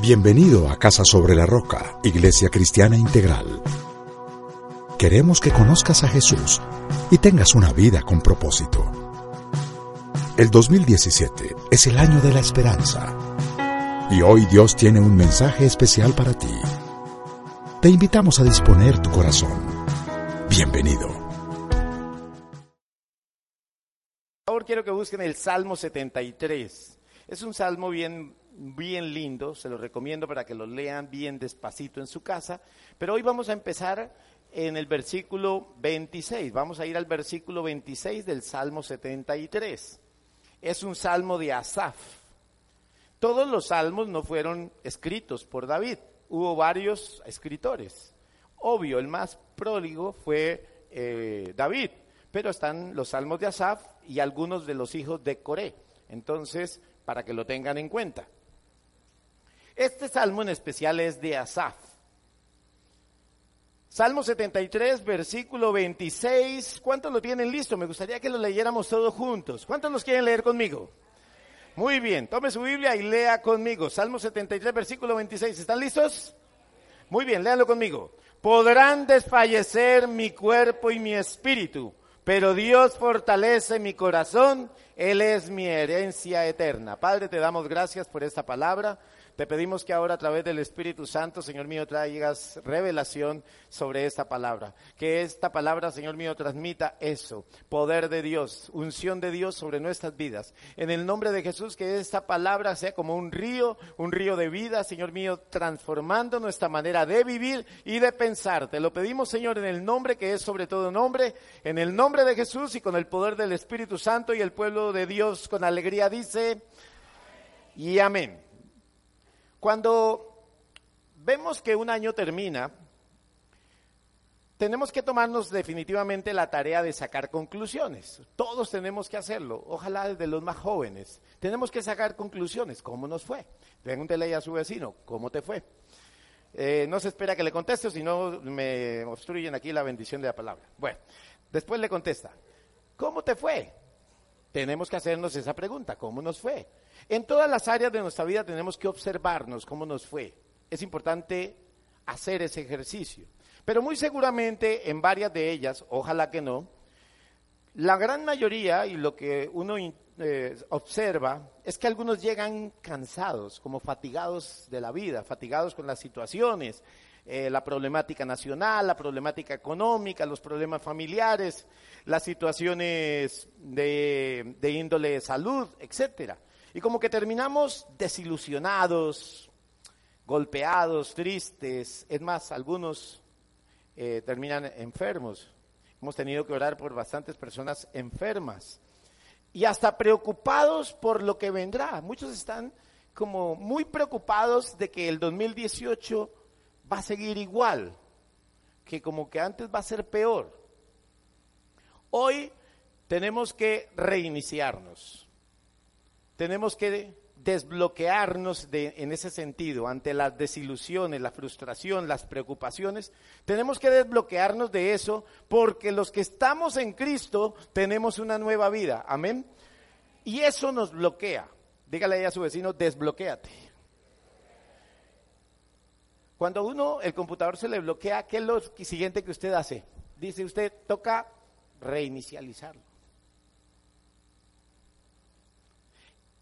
Bienvenido a Casa sobre la Roca, Iglesia Cristiana Integral. Queremos que conozcas a Jesús y tengas una vida con propósito. El 2017 es el año de la esperanza. Y hoy Dios tiene un mensaje especial para ti. Te invitamos a disponer tu corazón. Bienvenido. Favor, quiero que busquen el Salmo 73. Es un salmo bien bien lindo, se lo recomiendo para que lo lean bien despacito en su casa, pero hoy vamos a empezar en el versículo 26, vamos a ir al versículo 26 del Salmo 73. Es un salmo de Asaf. Todos los salmos no fueron escritos por David, hubo varios escritores. Obvio, el más próligo fue eh, David, pero están los salmos de Asaf y algunos de los hijos de Coré. Entonces, para que lo tengan en cuenta. Este salmo en especial es de Asaf. Salmo 73, versículo 26. ¿Cuántos lo tienen listo? Me gustaría que lo leyéramos todos juntos. ¿Cuántos los quieren leer conmigo? Muy bien, tome su Biblia y lea conmigo. Salmo 73, versículo 26. ¿Están listos? Muy bien, léanlo conmigo. Podrán desfallecer mi cuerpo y mi espíritu, pero Dios fortalece mi corazón. Él es mi herencia eterna. Padre, te damos gracias por esta palabra. Te pedimos que ahora a través del Espíritu Santo, Señor mío, traigas revelación sobre esta palabra. Que esta palabra, Señor mío, transmita eso, poder de Dios, unción de Dios sobre nuestras vidas. En el nombre de Jesús, que esta palabra sea como un río, un río de vida, Señor mío, transformando nuestra manera de vivir y de pensar. Te lo pedimos, Señor, en el nombre que es sobre todo nombre, en el nombre de Jesús y con el poder del Espíritu Santo y el pueblo de Dios con alegría dice, y amén. Cuando vemos que un año termina, tenemos que tomarnos definitivamente la tarea de sacar conclusiones. Todos tenemos que hacerlo, ojalá desde los más jóvenes. Tenemos que sacar conclusiones. ¿Cómo nos fue? Pregúntele a su vecino, ¿cómo te fue? Eh, no se espera que le conteste, si no me obstruyen aquí la bendición de la palabra. Bueno, después le contesta, ¿cómo te fue? Tenemos que hacernos esa pregunta, ¿cómo nos fue? En todas las áreas de nuestra vida tenemos que observarnos cómo nos fue. Es importante hacer ese ejercicio. Pero muy seguramente en varias de ellas, ojalá que no, la gran mayoría y lo que uno eh, observa es que algunos llegan cansados, como fatigados de la vida, fatigados con las situaciones, eh, la problemática nacional, la problemática económica, los problemas familiares, las situaciones de, de índole salud, etcétera. Y como que terminamos desilusionados, golpeados, tristes. Es más, algunos eh, terminan enfermos. Hemos tenido que orar por bastantes personas enfermas. Y hasta preocupados por lo que vendrá. Muchos están como muy preocupados de que el 2018 va a seguir igual, que como que antes va a ser peor. Hoy tenemos que reiniciarnos tenemos que desbloquearnos de, en ese sentido ante las desilusiones, la frustración, las preocupaciones. Tenemos que desbloquearnos de eso porque los que estamos en Cristo tenemos una nueva vida. Amén. Y eso nos bloquea. Dígale a su vecino, desbloquéate. Cuando uno, el computador se le bloquea, ¿qué es lo siguiente que usted hace? Dice usted, toca reinicializarlo.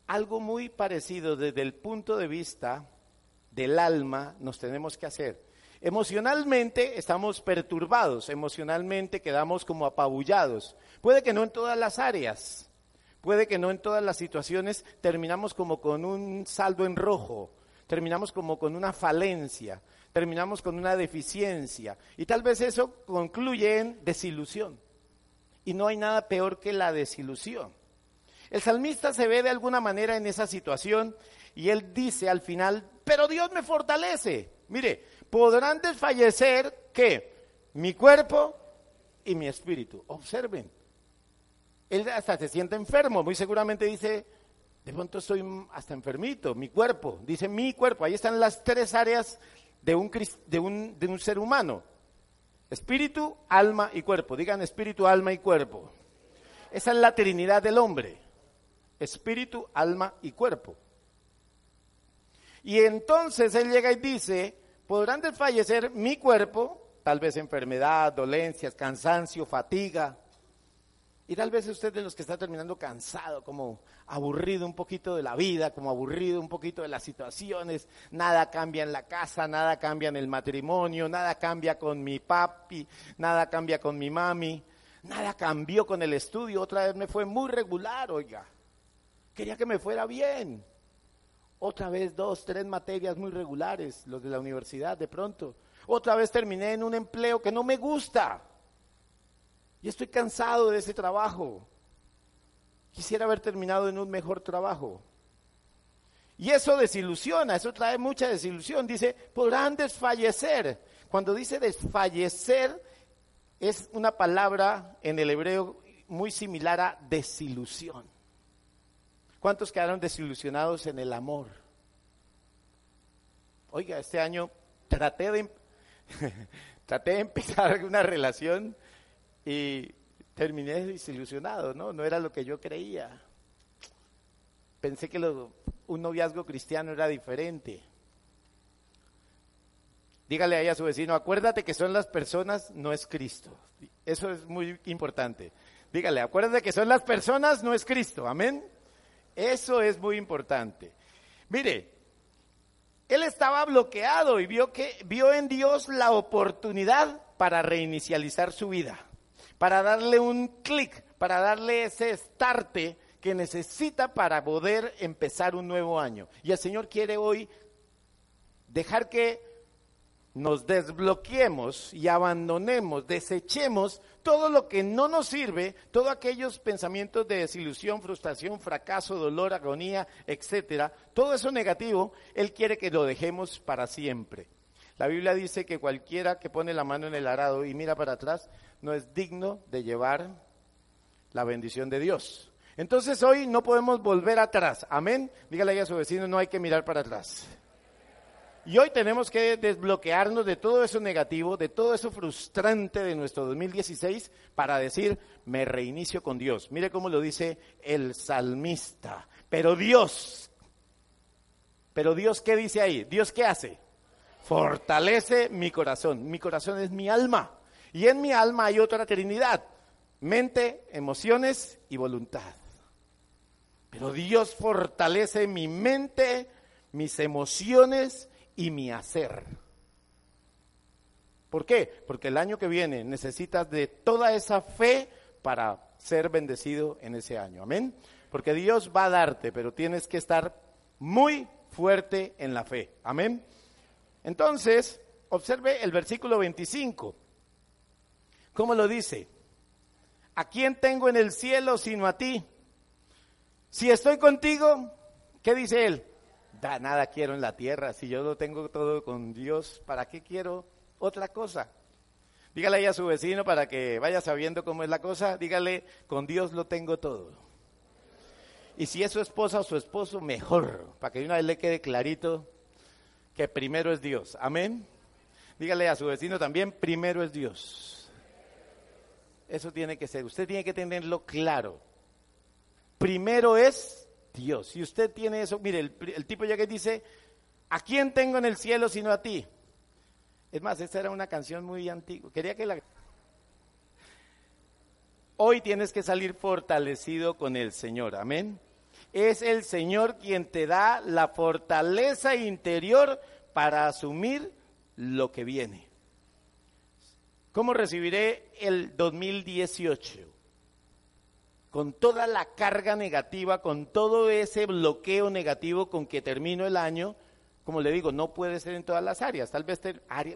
Algo muy parecido desde el punto de vista del alma nos tenemos que hacer. Emocionalmente estamos perturbados, emocionalmente quedamos como apabullados. Puede que no en todas las áreas, puede que no en todas las situaciones terminamos como con un saldo en rojo, terminamos como con una falencia, terminamos con una deficiencia y tal vez eso concluye en desilusión. Y no hay nada peor que la desilusión. El salmista se ve de alguna manera en esa situación y él dice al final, pero Dios me fortalece. Mire, podrán desfallecer que mi cuerpo y mi espíritu. Observen. Él hasta se siente enfermo, muy seguramente dice, de pronto estoy hasta enfermito, mi cuerpo, dice mi cuerpo, ahí están las tres áreas de un, de un, de un ser humano. Espíritu, alma y cuerpo. Digan espíritu, alma y cuerpo. Esa es la trinidad del hombre. Espíritu, alma y cuerpo. Y entonces él llega y dice, podrán desfallecer mi cuerpo, tal vez enfermedad, dolencias, cansancio, fatiga. Y tal vez usted de los que está terminando cansado, como aburrido un poquito de la vida, como aburrido un poquito de las situaciones, nada cambia en la casa, nada cambia en el matrimonio, nada cambia con mi papi, nada cambia con mi mami, nada cambió con el estudio, otra vez me fue muy regular, oiga. Quería que me fuera bien. Otra vez dos, tres materias muy regulares, los de la universidad de pronto. Otra vez terminé en un empleo que no me gusta. Y estoy cansado de ese trabajo. Quisiera haber terminado en un mejor trabajo. Y eso desilusiona, eso trae mucha desilusión. Dice, podrán desfallecer. Cuando dice desfallecer, es una palabra en el hebreo muy similar a desilusión. ¿Cuántos quedaron desilusionados en el amor? Oiga, este año traté de, traté de empezar una relación y terminé desilusionado, ¿no? No era lo que yo creía. Pensé que un noviazgo cristiano era diferente. Dígale ahí a su vecino, acuérdate que son las personas, no es Cristo. Eso es muy importante. Dígale, acuérdate que son las personas, no es Cristo. Amén. Eso es muy importante. Mire, él estaba bloqueado y vio que vio en Dios la oportunidad para reinicializar su vida, para darle un clic, para darle ese starte que necesita para poder empezar un nuevo año. Y el Señor quiere hoy dejar que nos desbloqueemos y abandonemos, desechemos todo lo que no nos sirve, todos aquellos pensamientos de desilusión, frustración, fracaso, dolor, agonía, etcétera, todo eso negativo, Él quiere que lo dejemos para siempre. La Biblia dice que cualquiera que pone la mano en el arado y mira para atrás no es digno de llevar la bendición de Dios. Entonces hoy no podemos volver atrás. Amén. Dígale a su vecino, no hay que mirar para atrás. Y hoy tenemos que desbloquearnos de todo eso negativo, de todo eso frustrante de nuestro 2016 para decir, me reinicio con Dios. Mire cómo lo dice el salmista. Pero Dios, pero Dios, ¿qué dice ahí? Dios, ¿qué hace? Fortalece mi corazón. Mi corazón es mi alma. Y en mi alma hay otra trinidad. Mente, emociones y voluntad. Pero Dios fortalece mi mente, mis emociones y mi hacer. ¿Por qué? Porque el año que viene necesitas de toda esa fe para ser bendecido en ese año. Amén. Porque Dios va a darte, pero tienes que estar muy fuerte en la fe. Amén. Entonces, observe el versículo 25. ¿Cómo lo dice? ¿A quién tengo en el cielo sino a ti? Si estoy contigo, ¿qué dice él? Nada quiero en la tierra. Si yo lo tengo todo con Dios, ¿para qué quiero otra cosa? Dígale ahí a su vecino para que vaya sabiendo cómo es la cosa. Dígale, con Dios lo tengo todo. Y si es su esposa o su esposo, mejor, para que una vez le quede clarito que primero es Dios. Amén. Dígale a su vecino también, primero es Dios. Eso tiene que ser, usted tiene que tenerlo claro. Primero es Dios. Si usted tiene eso, mire, el, tipo ya que dice, ¿a quién tengo en el cielo sino a ti? Es más, esta era una canción muy antigua. Quería que la... Hoy tienes que salir fortalecido con el Señor, amén. Es el Señor quien te da la fortaleza interior para asumir lo que viene. ¿Cómo recibiré el 2018? Con toda la carga negativa, con todo ese bloqueo negativo con que termino el año, como le digo, no puede ser en todas las áreas. Tal vez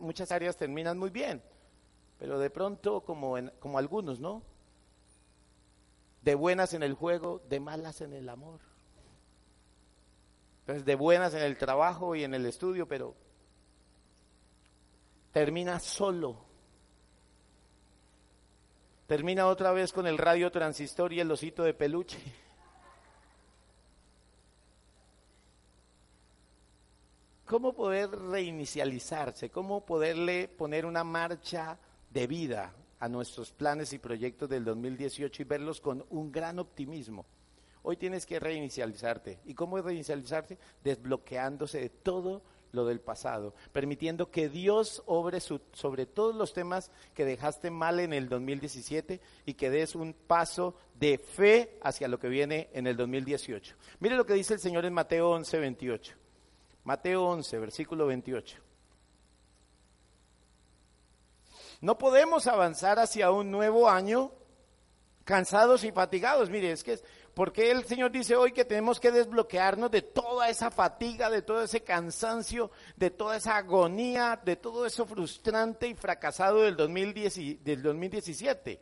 muchas áreas terminan muy bien, pero de pronto como, como algunos, ¿no? De buenas en el juego, de malas en el amor. Entonces, de buenas en el trabajo y en el estudio, pero termina solo. Termina otra vez con el radio transistor y el osito de peluche. ¿Cómo poder reinicializarse? ¿Cómo poderle poner una marcha de vida a nuestros planes y proyectos del 2018 y verlos con un gran optimismo? Hoy tienes que reinicializarte. ¿Y cómo reinicializarte? Desbloqueándose de todo lo del pasado, permitiendo que Dios obre sobre todos los temas que dejaste mal en el 2017 y que des un paso de fe hacia lo que viene en el 2018. Mire lo que dice el Señor en Mateo 11, 28. Mateo 11, versículo 28. No podemos avanzar hacia un nuevo año cansados y fatigados. Mire, es que porque el Señor dice hoy que tenemos que desbloquearnos de toda esa fatiga, de todo ese cansancio, de toda esa agonía, de todo eso frustrante y fracasado del, 2010, del 2017.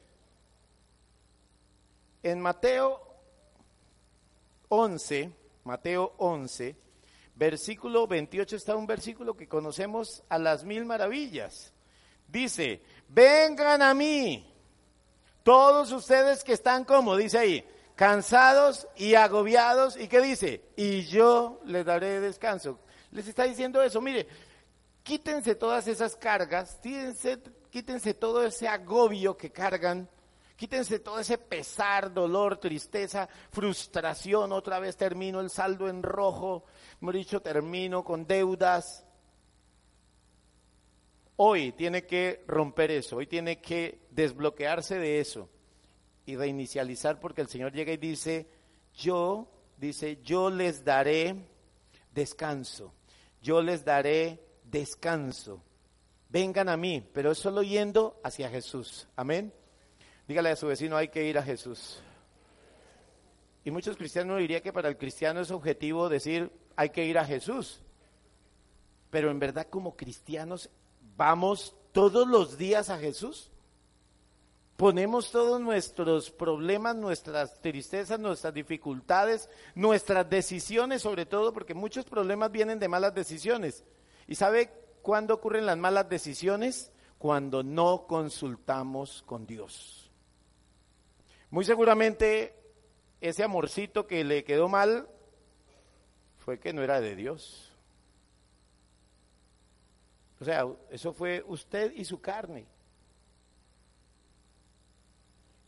En Mateo 11, Mateo 11, versículo 28 está un versículo que conocemos a las mil maravillas. Dice, vengan a mí, todos ustedes que están como, dice ahí, cansados y agobiados, ¿y qué dice? Y yo les daré descanso. Les está diciendo eso, mire, quítense todas esas cargas, quítense, todo ese agobio que cargan, quítense todo ese pesar, dolor, tristeza, frustración, otra vez termino el saldo en rojo, hemos dicho, termino con deudas. Hoy tiene que romper eso, hoy tiene que desbloquearse de eso y reinicializar porque el Señor llega y dice, yo, dice, yo les daré descanso, yo les daré descanso. Vengan a mí, pero es solo yendo hacia Jesús. Amén. Dígale a su vecino, hay que ir a Jesús. Y muchos cristianos dirían que para el cristiano es objetivo decir, hay que ir a Jesús. Pero en verdad como cristianos vamos todos los días a Jesús. Ponemos todos nuestros problemas, nuestras tristezas, nuestras dificultades, nuestras decisiones sobre todo, porque muchos problemas vienen de malas decisiones. ¿Y sabe cuándo ocurren las malas decisiones? Cuando no consultamos con Dios. Muy seguramente ese amorcito que le quedó mal fue que no era de Dios. O sea, eso fue usted y su carne.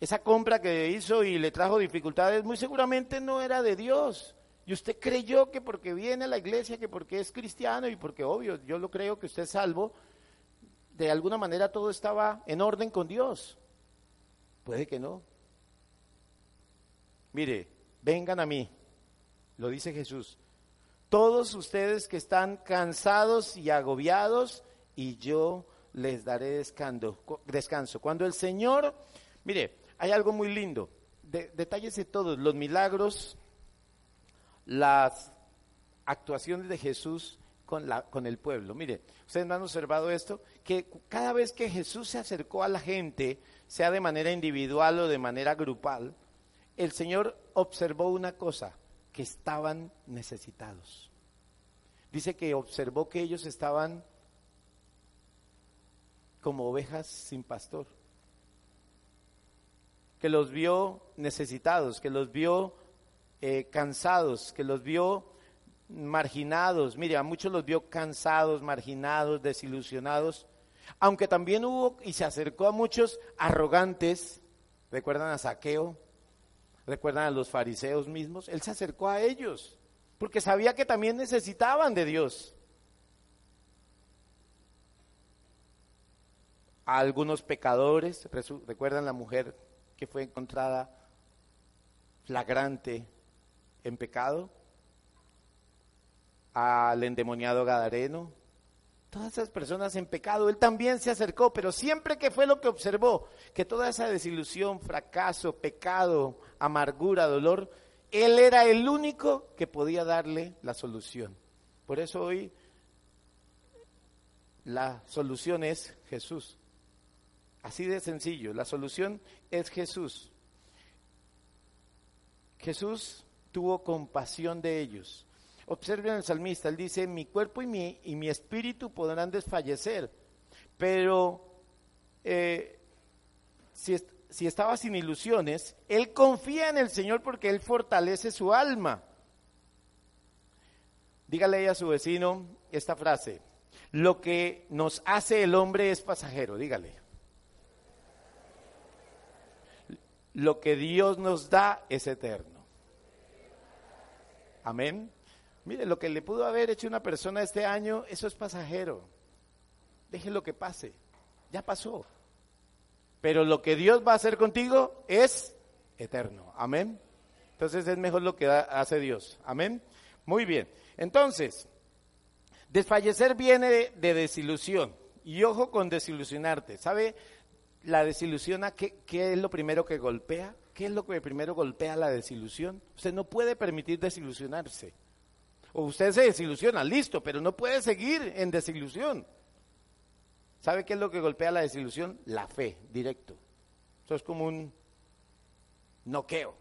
Esa compra que hizo y le trajo dificultades muy seguramente no era de Dios. Y usted creyó que porque viene a la iglesia, que porque es cristiano y porque obvio, yo lo creo que usted es salvo, de alguna manera todo estaba en orden con Dios. Puede que no. Mire, vengan a mí, lo dice Jesús. Todos ustedes que están cansados y agobiados, y yo les daré descanso. descanso. Cuando el Señor, mire, hay algo muy lindo. De, todos, los milagros, las actuaciones de Jesús con, la, con el pueblo. Mire, ustedes han observado esto, que cada vez que Jesús se acercó a la gente, sea de manera individual o de manera grupal, el Señor observó una cosa, que estaban necesitados. Dice que observó que ellos estaban como ovejas sin pastor que los vio necesitados, que los vio eh, cansados, que los vio marginados. Mire, a muchos los vio cansados, marginados, desilusionados. Aunque también hubo y se acercó a muchos arrogantes. ¿Recuerdan a Saqueo? ¿Recuerdan a los fariseos mismos? Él se acercó a ellos porque sabía que también necesitaban de Dios. A algunos pecadores, recuerdan la mujer que fue encontrada flagrante en pecado, al endemoniado Gadareno, todas esas personas en pecado, él también se acercó, pero siempre que fue lo que observó, que toda esa desilusión, fracaso, pecado, amargura, dolor, él era el único que podía darle la solución. Por eso hoy la solución es Jesús. Así de sencillo, la solución es Jesús. Jesús tuvo compasión de ellos. Observen el salmista, él dice, mi cuerpo y mi, y mi espíritu podrán desfallecer, pero eh, si, si estaba sin ilusiones, él confía en el Señor porque él fortalece su alma. Dígale a su vecino esta frase, lo que nos hace el hombre es pasajero, dígale. Lo que Dios nos da es eterno. Amén. Mire, lo que le pudo haber hecho una persona este año, eso es pasajero. lo que pase. Ya pasó. Pero lo que Dios va a hacer contigo es eterno. Amén. Entonces es mejor lo que hace Dios. Amén. Muy bien. Entonces, desfallecer viene de, desilusión. Y ojo con desilusionarte. ¿Sabe la desilusión qué, qué es lo primero que golpea? ¿Qué es lo que primero golpea la desilusión? Usted no puede permitir desilusionarse. O usted se desilusiona, listo, pero no puede seguir en desilusión. ¿Sabe qué es lo que golpea la desilusión? La fe, directo. Eso es como un noqueo.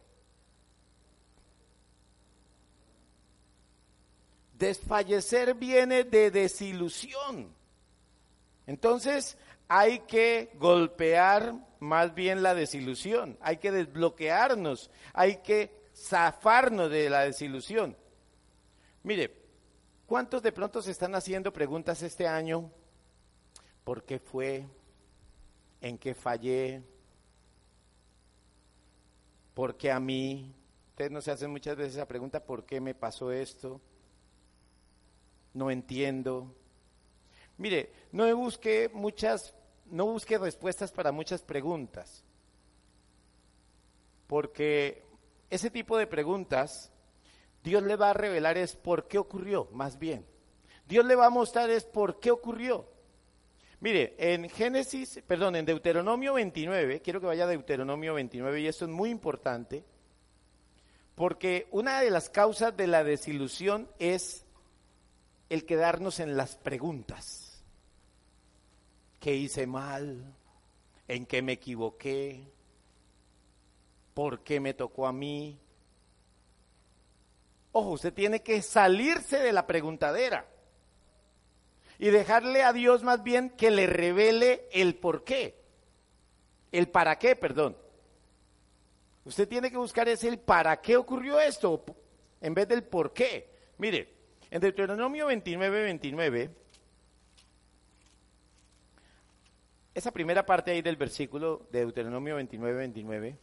Desfallecer viene de desilusión. Entonces hay que golpear más bien la desilusión, hay que desbloquearnos, hay que zafarnos de la desilusión. Mire, ¿cuántos de pronto se están haciendo preguntas este año? ¿Por qué fue? ¿En qué fallé? ¿Por qué a mí? Ustedes no se hacen muchas veces la pregunta, ¿por qué me pasó esto? No entiendo. Mire, no busque muchas, no busque respuestas para muchas preguntas. Porque ese tipo de preguntas Dios le va a revelar es por qué ocurrió, más bien. Dios le va a mostrar es por qué ocurrió. Mire, en Génesis, perdón, en Deuteronomio 29, quiero que vaya a Deuteronomio 29 y esto es muy importante, porque una de las causas de la desilusión es el quedarnos en las preguntas. ¿Qué hice mal? ¿En qué me equivoqué? ¿Por qué me tocó a mí? Ojo, usted tiene que salirse de la preguntadera y dejarle a Dios más bien que le revele el por qué, el para qué, perdón. Usted tiene que buscar ese el para qué ocurrió esto en vez del por qué. Mire, en Deuteronomio 29, 29, esa primera parte ahí del versículo de Deuteronomio 29, 29,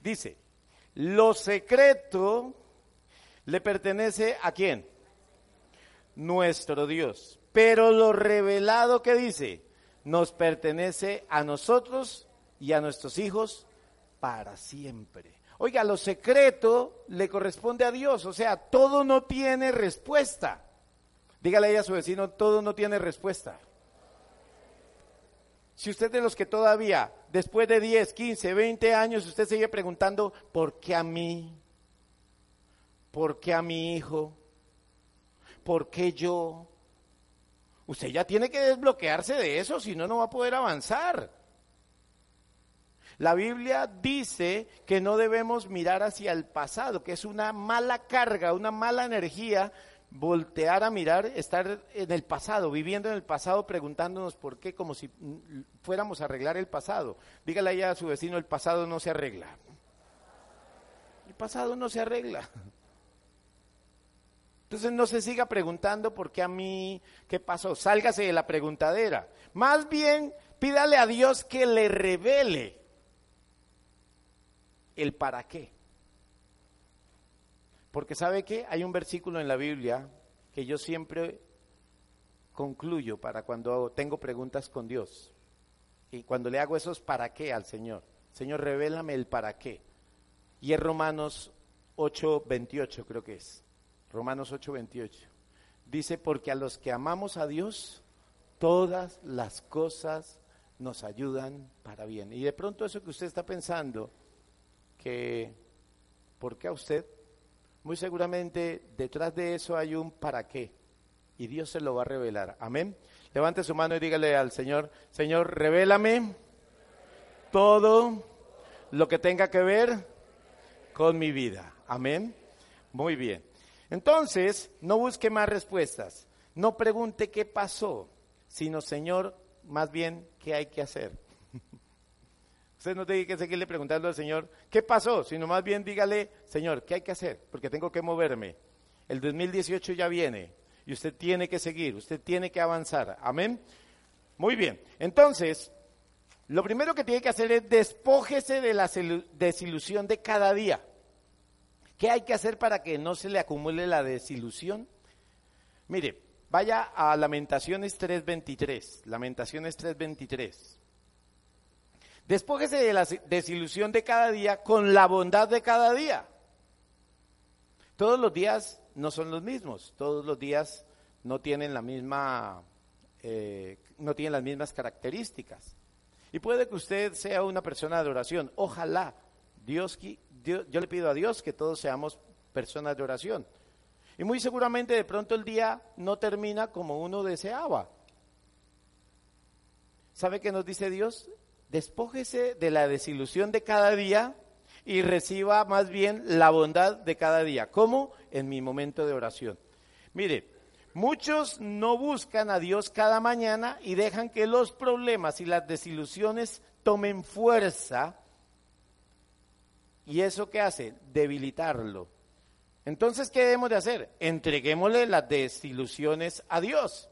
Dice, lo secreto le pertenece a quién? Nuestro Dios. Pero lo revelado que dice, nos pertenece a nosotros y a nuestros hijos para siempre. Oiga, lo secreto le corresponde a Dios, o sea, todo no tiene respuesta. Dígale a su vecino, todo no tiene respuesta. Si usted de los que todavía, después de 10, 15, 20 años, usted sigue preguntando, ¿por qué a mí? ¿Por qué a mi hijo? ¿Por qué yo? Usted ya tiene que desbloquearse de eso, si no, no va a poder avanzar. La Biblia dice que no debemos mirar hacia el pasado, que es una mala carga, una mala energía voltear a mirar, estar en el pasado, viviendo en el pasado, preguntándonos por qué, como si fuéramos a arreglar el pasado. Dígale ahí a su vecino, el pasado no se arregla. El pasado no se arregla. Entonces no se siga preguntando por qué a mí, qué pasó. Sálgase de la preguntadera. Más bien, pídale a Dios que le revele el para qué. Porque sabe que hay un versículo en la Biblia que yo siempre concluyo para cuando tengo preguntas con Dios. Y cuando le hago esos para qué al Señor. Señor, revélame el para qué. Y es Romanos 8:28 creo que es. Romanos 8:28. Dice, porque a los que amamos a Dios, todas las cosas nos ayudan para bien. Y de pronto eso que usted está pensando, que, ¿por qué a usted? muy seguramente detrás de eso hay un para qué. Y Dios se lo va a revelar. Amén. Levante su mano y dígale al Señor, Señor, revélame todo lo que tenga que ver con mi vida. Amén. Muy bien. Entonces, no busque más respuestas. No pregunte qué pasó, sino, Señor, más bien, ¿qué hay que hacer? Usted no tiene que seguirle preguntando al Señor, ¿qué pasó? Sino más bien dígale, Señor, ¿qué hay que hacer? Porque tengo que moverme. El 2018 ya viene y usted tiene que seguir, usted tiene que avanzar. Amén. Muy bien. Entonces, lo primero que tiene que hacer es despójese de la desilusión de cada día. ¿Qué hay que hacer para que no se le acumule la desilusión? Mire, vaya a Lamentaciones 3.23. Lamentaciones 3.23. Despójese de la desilusión de cada día con la bondad de cada día. Todos los días no son los mismos, todos los días no tienen la misma, eh, no tienen las mismas características. Y puede que usted sea una persona de oración. Ojalá, Dios, Dios, yo le pido a Dios que todos seamos personas de oración. Y muy seguramente de pronto el día no termina como uno deseaba. ¿Sabe qué nos dice Dios? Despójese de la desilusión de cada día y reciba más bien la bondad de cada día. ¿Cómo? En mi momento de oración. Mire, muchos no buscan a Dios cada mañana y dejan que los problemas y las desilusiones tomen fuerza. ¿Y eso qué hace? Debilitarlo. Entonces, ¿qué debemos de hacer? Entreguémosle las desilusiones a Dios.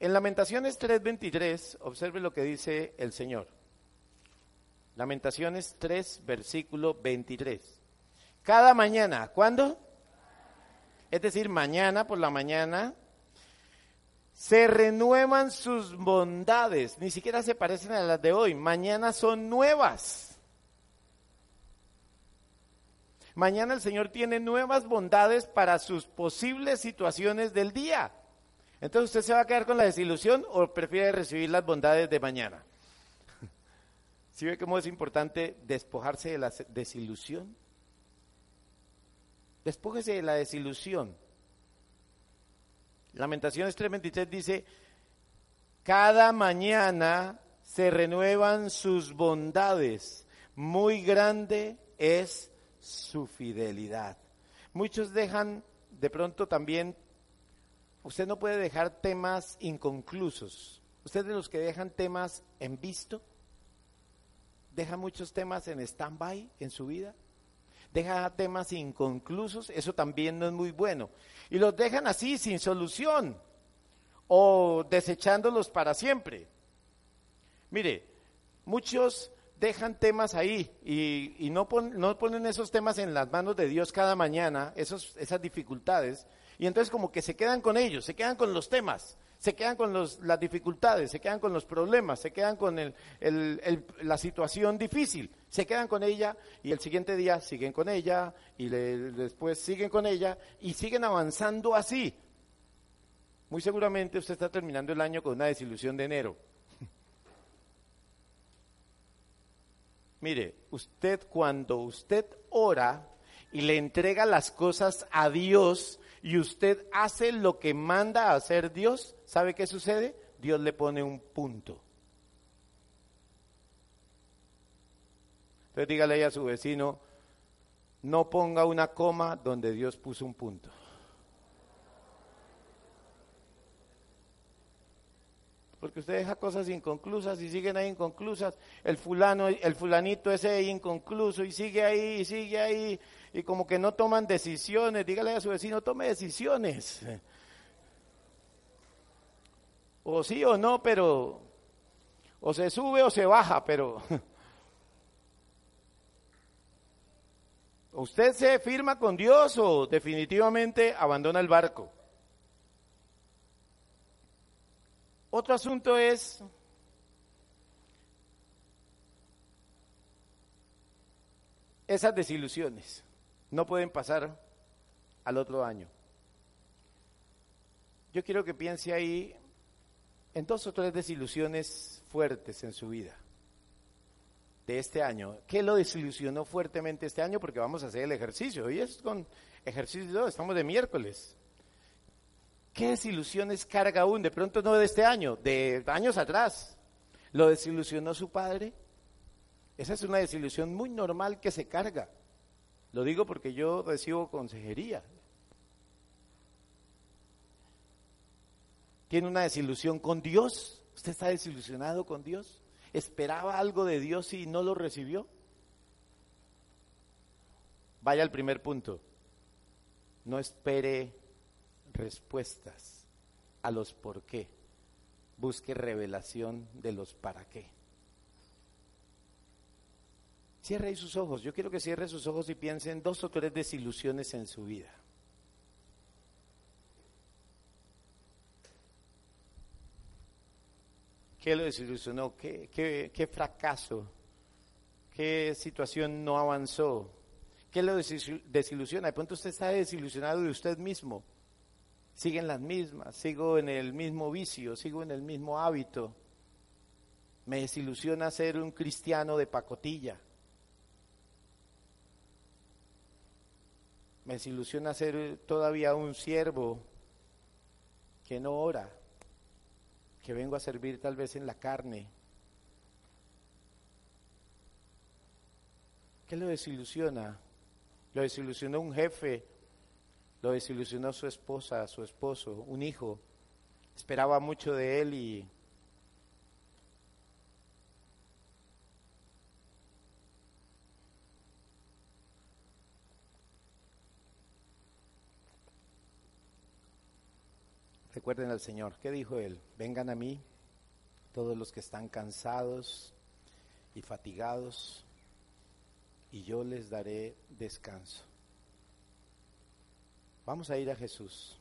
En Lamentaciones 3:23, observe lo que dice el Señor. Lamentaciones 3, versículo 23. Cada mañana, ¿cuándo? Es decir, mañana por la mañana, se renuevan sus bondades. Ni siquiera se parecen a las de hoy. Mañana son nuevas. Mañana el Señor tiene nuevas bondades para sus posibles situaciones del día. Entonces, ¿usted se va a quedar con la desilusión o prefiere recibir las bondades de mañana? ¿Sí ve cómo es importante despojarse de la desilusión? Despójese de la desilusión. Lamentaciones 3:23 dice, cada mañana se renuevan sus bondades, muy grande es su fidelidad. Muchos dejan de pronto también, usted no puede dejar temas inconclusos. Usted de los que dejan temas en visto, deja muchos temas en stand-by en su vida, deja temas inconclusos, eso también no es muy bueno. Y los dejan así, sin solución, o desechándolos para siempre. Mire, muchos dejan temas ahí y, no, no, ponen esos temas en las manos de Dios cada mañana, esos, esas dificultades, y entonces como que se quedan con ellos, se quedan con los temas, se quedan con los, las dificultades, se quedan con los problemas, se quedan con el, la situación difícil, se quedan con ella y el siguiente día siguen con ella y después siguen con ella y siguen avanzando así. Muy seguramente usted está terminando el año con una desilusión de enero. Mire, usted cuando usted ora y le entrega las cosas a Dios, y usted hace lo que manda a hacer Dios, ¿sabe qué sucede? Dios le pone un punto. Entonces dígale a su vecino, no ponga una coma donde Dios puso un punto. Porque usted deja cosas inconclusas y siguen ahí inconclusas. El fulano, el fulanito ese inconcluso y sigue ahí y sigue ahí y como que no toman decisiones. Dígale a su vecino, tome decisiones. O sí o no, pero o se sube o se baja, pero usted se firma con Dios o definitivamente abandona el barco. Otro asunto es esas desilusiones no pueden pasar al otro año. Yo quiero que piense ahí en dos o tres desilusiones fuertes en su vida de este año. ¿Qué lo desilusionó fuertemente este año? Porque vamos a hacer el ejercicio. Hoy es con ejercicio, estamos de miércoles. ¿Qué desilusiones carga aún? De pronto no de este año, de años atrás. ¿Lo desilusionó su padre? Esa es una desilusión muy normal que se carga. Lo digo porque yo recibo consejería. ¿Tiene una desilusión con Dios? ¿Usted está desilusionado con Dios? ¿Esperaba algo de Dios y no lo recibió? Vaya al primer punto. No espere respuestas a los por qué. Busque revelación de los para qué. Cierre ahí sus ojos. Yo quiero que cierre sus ojos y piense en dos o tres desilusiones en su vida. ¿Qué lo desilusionó? ¿Qué, fracaso? ¿Qué situación no avanzó? ¿Qué lo desilusiona? De pronto usted está desilusionado de usted mismo. Sigue en las mismas, sigo en el mismo vicio, sigo en el mismo hábito. Me desilusiona ser un cristiano de pacotilla. Me desilusiona ser todavía un siervo que no ora, que vengo a servir tal vez en la carne. ¿Qué lo desilusiona? Lo desilusionó un jefe, lo desilusionó su esposa, su esposo, un hijo. Esperaba mucho de él y Recuerden al Señor. ¿Qué dijo Él? Vengan a mí todos los que están cansados y fatigados y yo les daré descanso. Vamos a ir a Jesús.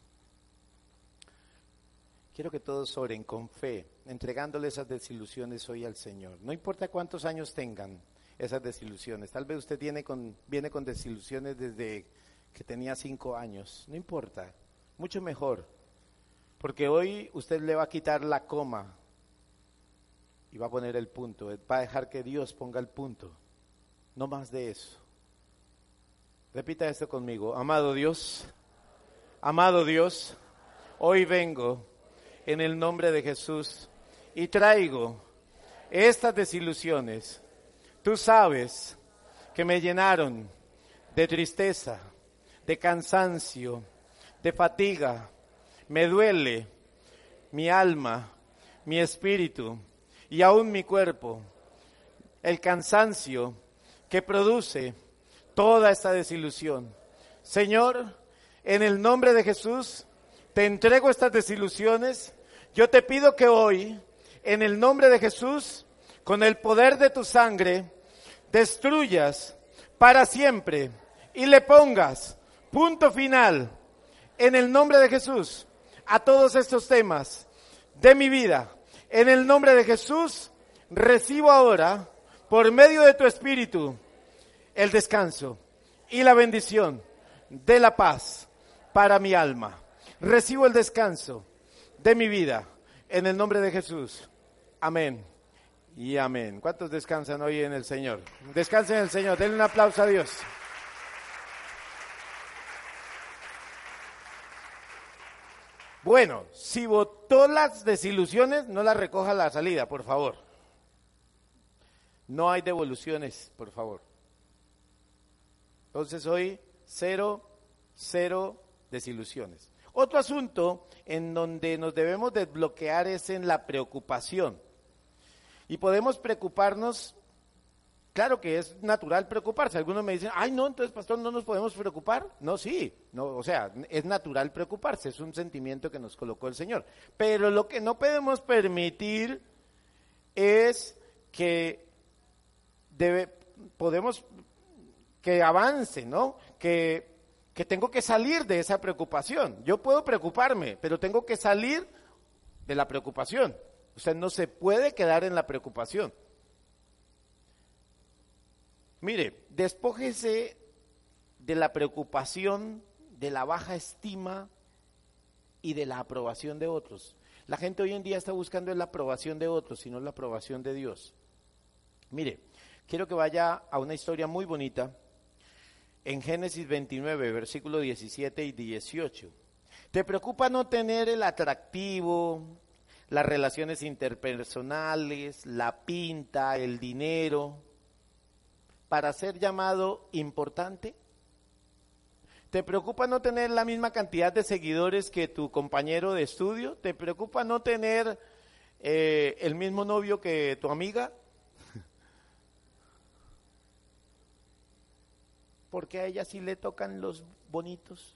Quiero que todos oren con fe, entregándole esas desilusiones hoy al Señor. No importa cuántos años tengan esas desilusiones. Tal vez usted viene con, viene con desilusiones desde que tenía cinco años. No importa. Mucho mejor. Porque hoy usted le va a quitar la coma y va a poner el punto. Va a dejar que Dios ponga el punto. No más de eso. Repita esto conmigo. Amado Dios, amado Dios, hoy vengo en el nombre de Jesús y traigo estas desilusiones. Tú sabes que me llenaron de tristeza, de cansancio, de fatiga. Me duele mi alma, mi espíritu y aún mi cuerpo. El cansancio que produce toda esta desilusión. Señor, en el nombre de Jesús, te entrego estas desilusiones. Yo te pido que hoy, en el nombre de Jesús, con el poder de tu sangre, destruyas para siempre y le pongas punto final en el nombre de Jesús a todos estos temas de mi vida. En el nombre de Jesús, recibo ahora por medio de tu Espíritu el descanso y la bendición de la paz para mi alma. Recibo el descanso de mi vida en el nombre de Jesús. Amén y amén. ¿Cuántos descansan hoy en el Señor? Descansen en el Señor. Denle un aplauso a Dios. Bueno, si votó las desilusiones, no las recoja la salida, por favor. No hay devoluciones, por favor. Entonces hoy cero, cero desilusiones. Otro asunto en donde nos debemos desbloquear es en la preocupación. Y podemos preocuparnos, claro que es natural preocuparse. Algunos me dicen, ay no, entonces pastor, no nos podemos preocupar. No, sí, no, o sea, es natural preocuparse, es un sentimiento que nos colocó el Señor. Pero lo que no podemos permitir es que debe, podemos que avance, ¿no? Que, que tengo que salir de esa preocupación. Yo puedo preocuparme, pero tengo que salir de la preocupación. Usted no se puede quedar en la preocupación. Mire, despójese de la preocupación, de la baja estima y de la aprobación de otros. La gente hoy en día está buscando la aprobación de otros, sino la aprobación de Dios. Mire, quiero que vaya a una historia muy bonita en Génesis 29, versículo 17 y 18. Te preocupa no tener el atractivo, las relaciones interpersonales, la pinta, el dinero, para ser llamado importante. ¿Te preocupa no tener la misma cantidad de seguidores que tu compañero de estudio? ¿Te preocupa no tener eh, el mismo novio que tu amiga? Porque a ella sí le tocan los bonitos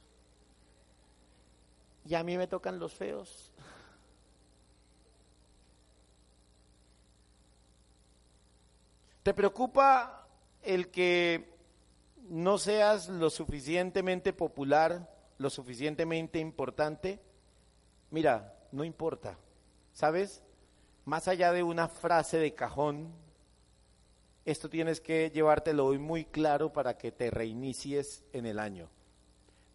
y a mí me tocan los feos. ¿Te preocupa el que no seas lo suficientemente popular, lo suficientemente importante? Mira, no importa. ¿Sabes? Más allá de una frase de cajón, esto tienes que llevártelo hoy muy claro para que te reinicies en el año.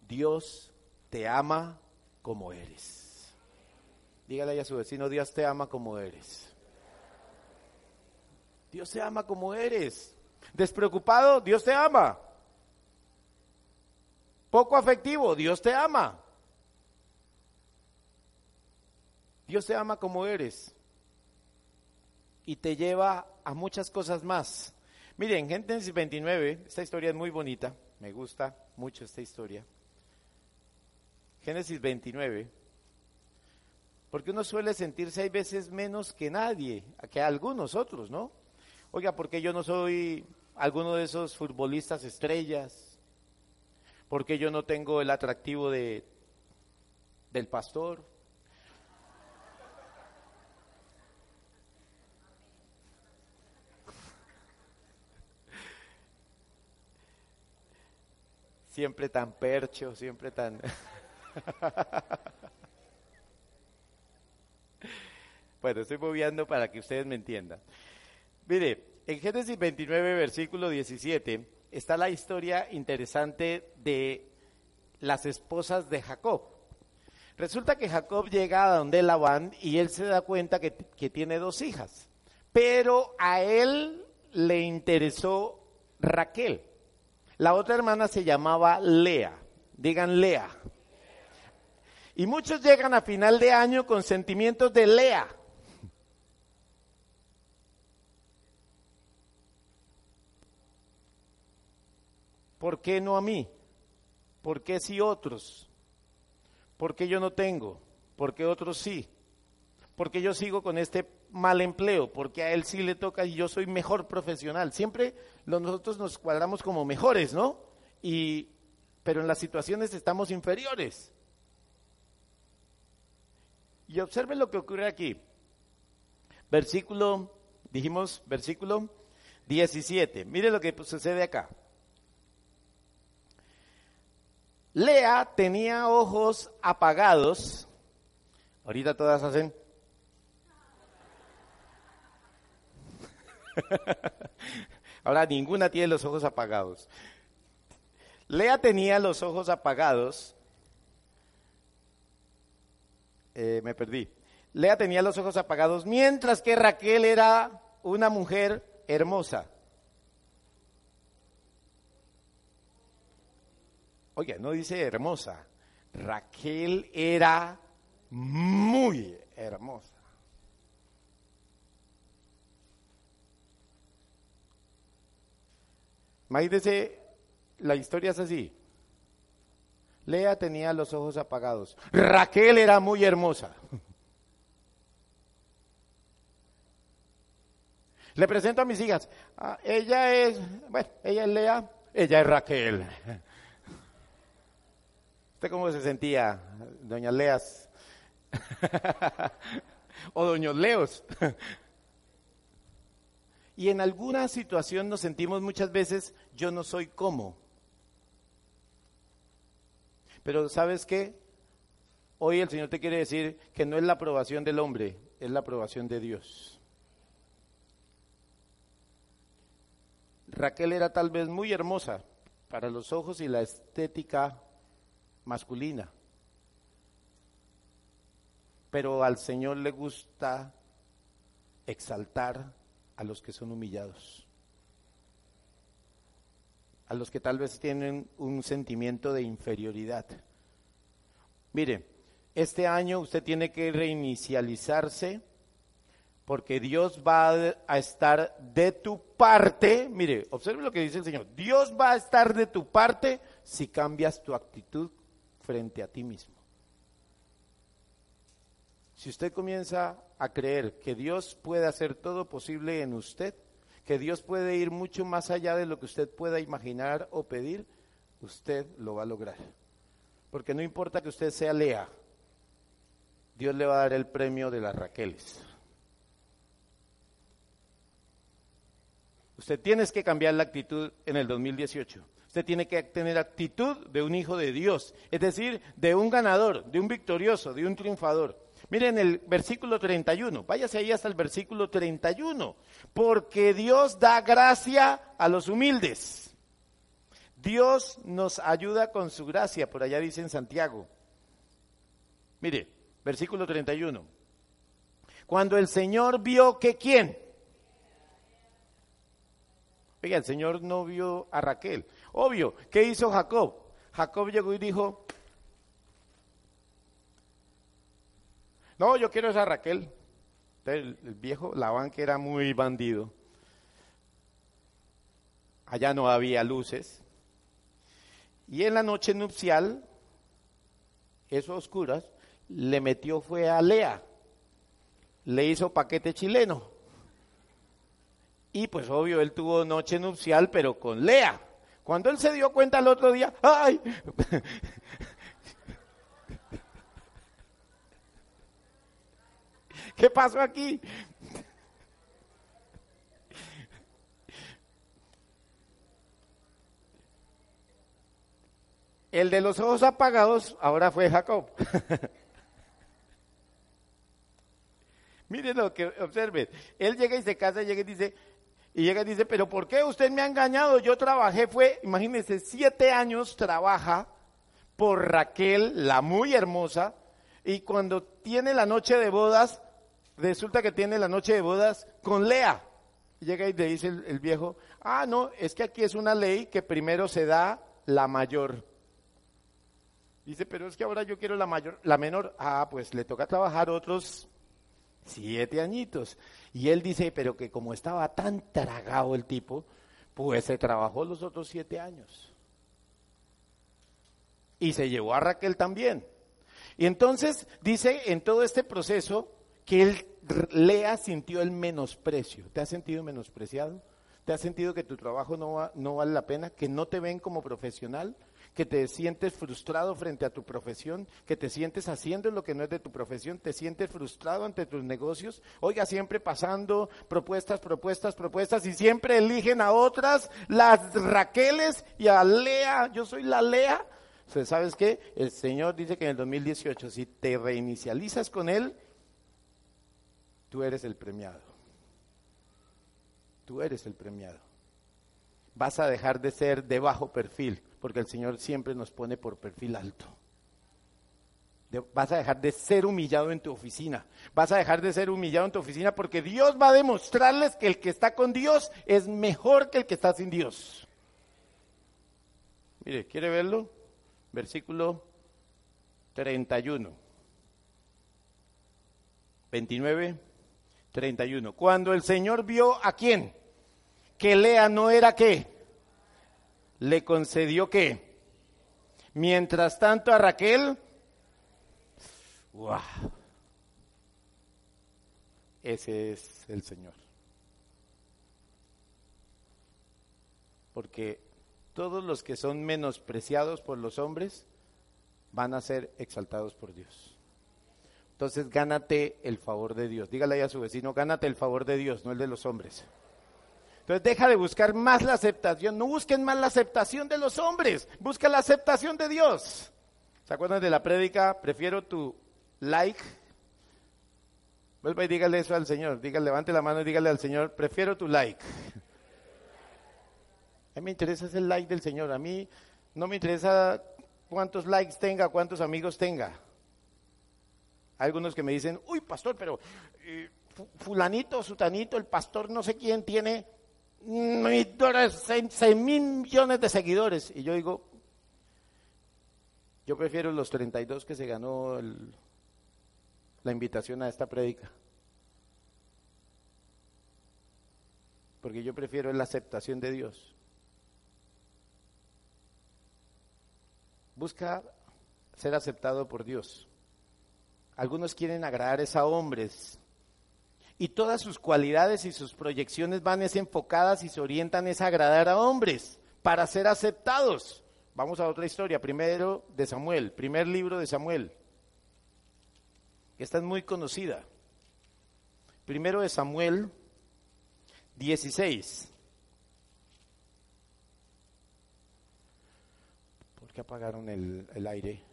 Dios te ama como eres. Dígale a su vecino, Dios te ama como eres. Dios te ama como eres. Despreocupado, Dios te ama. Poco afectivo, Dios te ama. Dios te ama como eres. Y te lleva a muchas cosas más. Miren, Génesis 29, esta historia es muy bonita, me gusta mucho esta historia. Génesis 29. Porque uno suele sentirse hay veces menos que nadie, que algunos otros, ¿no? Oiga, porque yo no soy alguno de esos futbolistas estrellas, porque yo no tengo el atractivo de del pastor. Siempre tan percho, siempre tan bueno, estoy moviendo para que ustedes me entiendan. Mire, en Génesis 29, versículo 17, está la historia interesante de las esposas de Jacob. Resulta que Jacob llega a donde Labán y él se da cuenta que, que tiene dos hijas, pero a él le interesó Raquel. La otra hermana se llamaba Lea. Digan Lea. Y muchos llegan a final de año con sentimientos de Lea. ¿Por qué no a mí? ¿Por qué si otros? ¿Por qué yo no tengo? ¿Por qué otros sí? ¿Por qué yo sigo con este mal empleo? Porque a él sí le toca y yo soy mejor profesional. Siempre nosotros nos cuadramos como mejores, ¿no? Y, pero en las situaciones estamos inferiores. Y observen lo que ocurre aquí. Versículo, dijimos, versículo 17. Mire lo que sucede acá. Lea tenía ojos apagados. Ahorita todas hacen. Ahora ninguna tiene los ojos apagados. Lea tenía los ojos apagados eh, me perdí. Lea tenía los ojos apagados, mientras que Raquel era una mujer hermosa. Oye, no dice hermosa. Raquel era muy hermosa. Imagínense, la historia es así. Lea tenía los ojos apagados. Raquel era muy hermosa. Le presento a mis hijas. Ah, ella es, bueno, ella es Lea, ella es Raquel. ¿Usted cómo se sentía, doña Leas? o doños Leos. y en alguna situación nos sentimos muchas veces, yo no soy como. Pero ¿sabes qué? Hoy el Señor te quiere decir que no es la aprobación del hombre, es la aprobación de Dios. Raquel era tal vez muy hermosa para los ojos y la estética masculina. Pero al Señor le gusta exaltar a los que son humillados a los que tal vez tienen un sentimiento de inferioridad. Mire, Este año usted tiene que reinicializarse porque Dios va a estar de tu parte. Mire, observe lo que dice el Señor. Dios va a estar de tu parte si cambias tu actitud frente a ti mismo. Si usted comienza a creer que Dios puede hacer todo posible en usted, que Dios puede ir mucho más allá de lo que usted pueda imaginar o pedir, usted lo va a lograr. Porque no importa que usted sea Lea, Dios le va a dar el premio de las Raqueles. Usted tiene que cambiar la actitud en el 2018. Usted tiene que tener actitud de un hijo de Dios, es decir, de un ganador, de un victorioso, de un triunfador. Miren el versículo 31, váyase ahí hasta el versículo 31, porque Dios da gracia a los humildes. Dios nos ayuda con su gracia, por allá dice en Santiago. Mire, versículo 31. Cuando el Señor vio que quién. Oiga, el Señor no vio a Raquel. Obvio, ¿qué hizo Jacob? Jacob llegó y dijo, no, yo quiero esa Raquel. El, viejo Labán que era muy bandido. Allá no había luces. Y en la noche nupcial, eso oscuras, le metió fue a Lea, le hizo paquete chileno. Y pues obvio, él tuvo noche nupcial, pero con Lea. Cuando él se dio cuenta el otro día, ¡ay! ¿Qué pasó aquí? El de los ojos apagados ahora fue Jacob. Miren lo que observen. Él llega y se casa, llega y dice, y llega y dice, pero ¿por qué usted me ha engañado? Yo trabajé, fue, imagínense, siete años trabaja por Raquel, la muy hermosa, y cuando tiene la noche de bodas, resulta que tiene la noche de bodas con Lea. llega y le dice el, el viejo, ah, no, es que aquí es una ley que primero se da la mayor. Dice, pero es que ahora yo quiero la mayor, la menor. Ah, pues le toca trabajar otros Siete añitos. Y él dice, pero que como estaba tan tragado el tipo, pues se trabajó los otros siete años. Y se llevó a Raquel también. Y entonces dice en todo este proceso que él, Lea, sintió el menosprecio. ¿Te has sentido menospreciado? ¿Te has sentido que tu trabajo no, no vale la pena? ¿Que no te ven como profesional? Que te sientes frustrado frente a tu profesión, que te sientes haciendo lo que no es de tu profesión, te sientes frustrado ante tus negocios, oiga, siempre pasando propuestas, propuestas, propuestas y siempre eligen a otras, las Raqueles y a Lea, yo soy la Lea. ¿Sabes qué? El Señor dice que en el 2018, si te reinicializas con Él, tú eres el premiado. Tú eres el premiado. Vas a dejar de ser de bajo perfil porque el Señor siempre nos pone por perfil alto. vas a dejar de ser humillado en tu oficina. Vas a dejar de ser humillado en tu oficina porque Dios va a demostrarles que el que está con Dios es mejor que el que está sin Dios. Mire, ¿quiere verlo? Versículo 31. 29, 31. Cuando el Señor vio a quién? Que Lea no era qué? Le concedió qué? Mientras tanto a Raquel. Ese es el Señor. Porque todos los que son menospreciados por los hombres van a ser exaltados por Dios. Entonces gánate el favor de Dios. Dígale a su vecino, gánate el favor de Dios, no el de los hombres. Entonces deja de buscar más la aceptación. No busquen más la aceptación de los hombres. Busca la aceptación de Dios. ¿Se acuerdan de la prédica? Prefiero tu like. Vuelva y dígale eso al Señor. Dígale, levante la mano y dígale al Señor, prefiero tu like. A mí me interesa ese like del Señor. A mí no me interesa cuántos likes tenga, cuántos amigos tenga. Hay algunos que me dicen, uy, pastor, pero eh, fulanito, sutanito, el pastor no sé quién tiene 6 mil millones de seguidores. Y yo digo, yo prefiero los 32 que se ganó la invitación a esta prédica. Porque yo prefiero la aceptación de Dios. Busca ser aceptado por Dios. Algunos quieren agradar a hombres y todas sus cualidades y sus proyecciones van es enfocadas y se orientan es agradar a hombres para ser aceptados. Vamos a otra historia, primero de Samuel, primer libro de Samuel. Esta es muy conocida. Primero de Samuel 16. ¿Por qué apagaron el, el aire?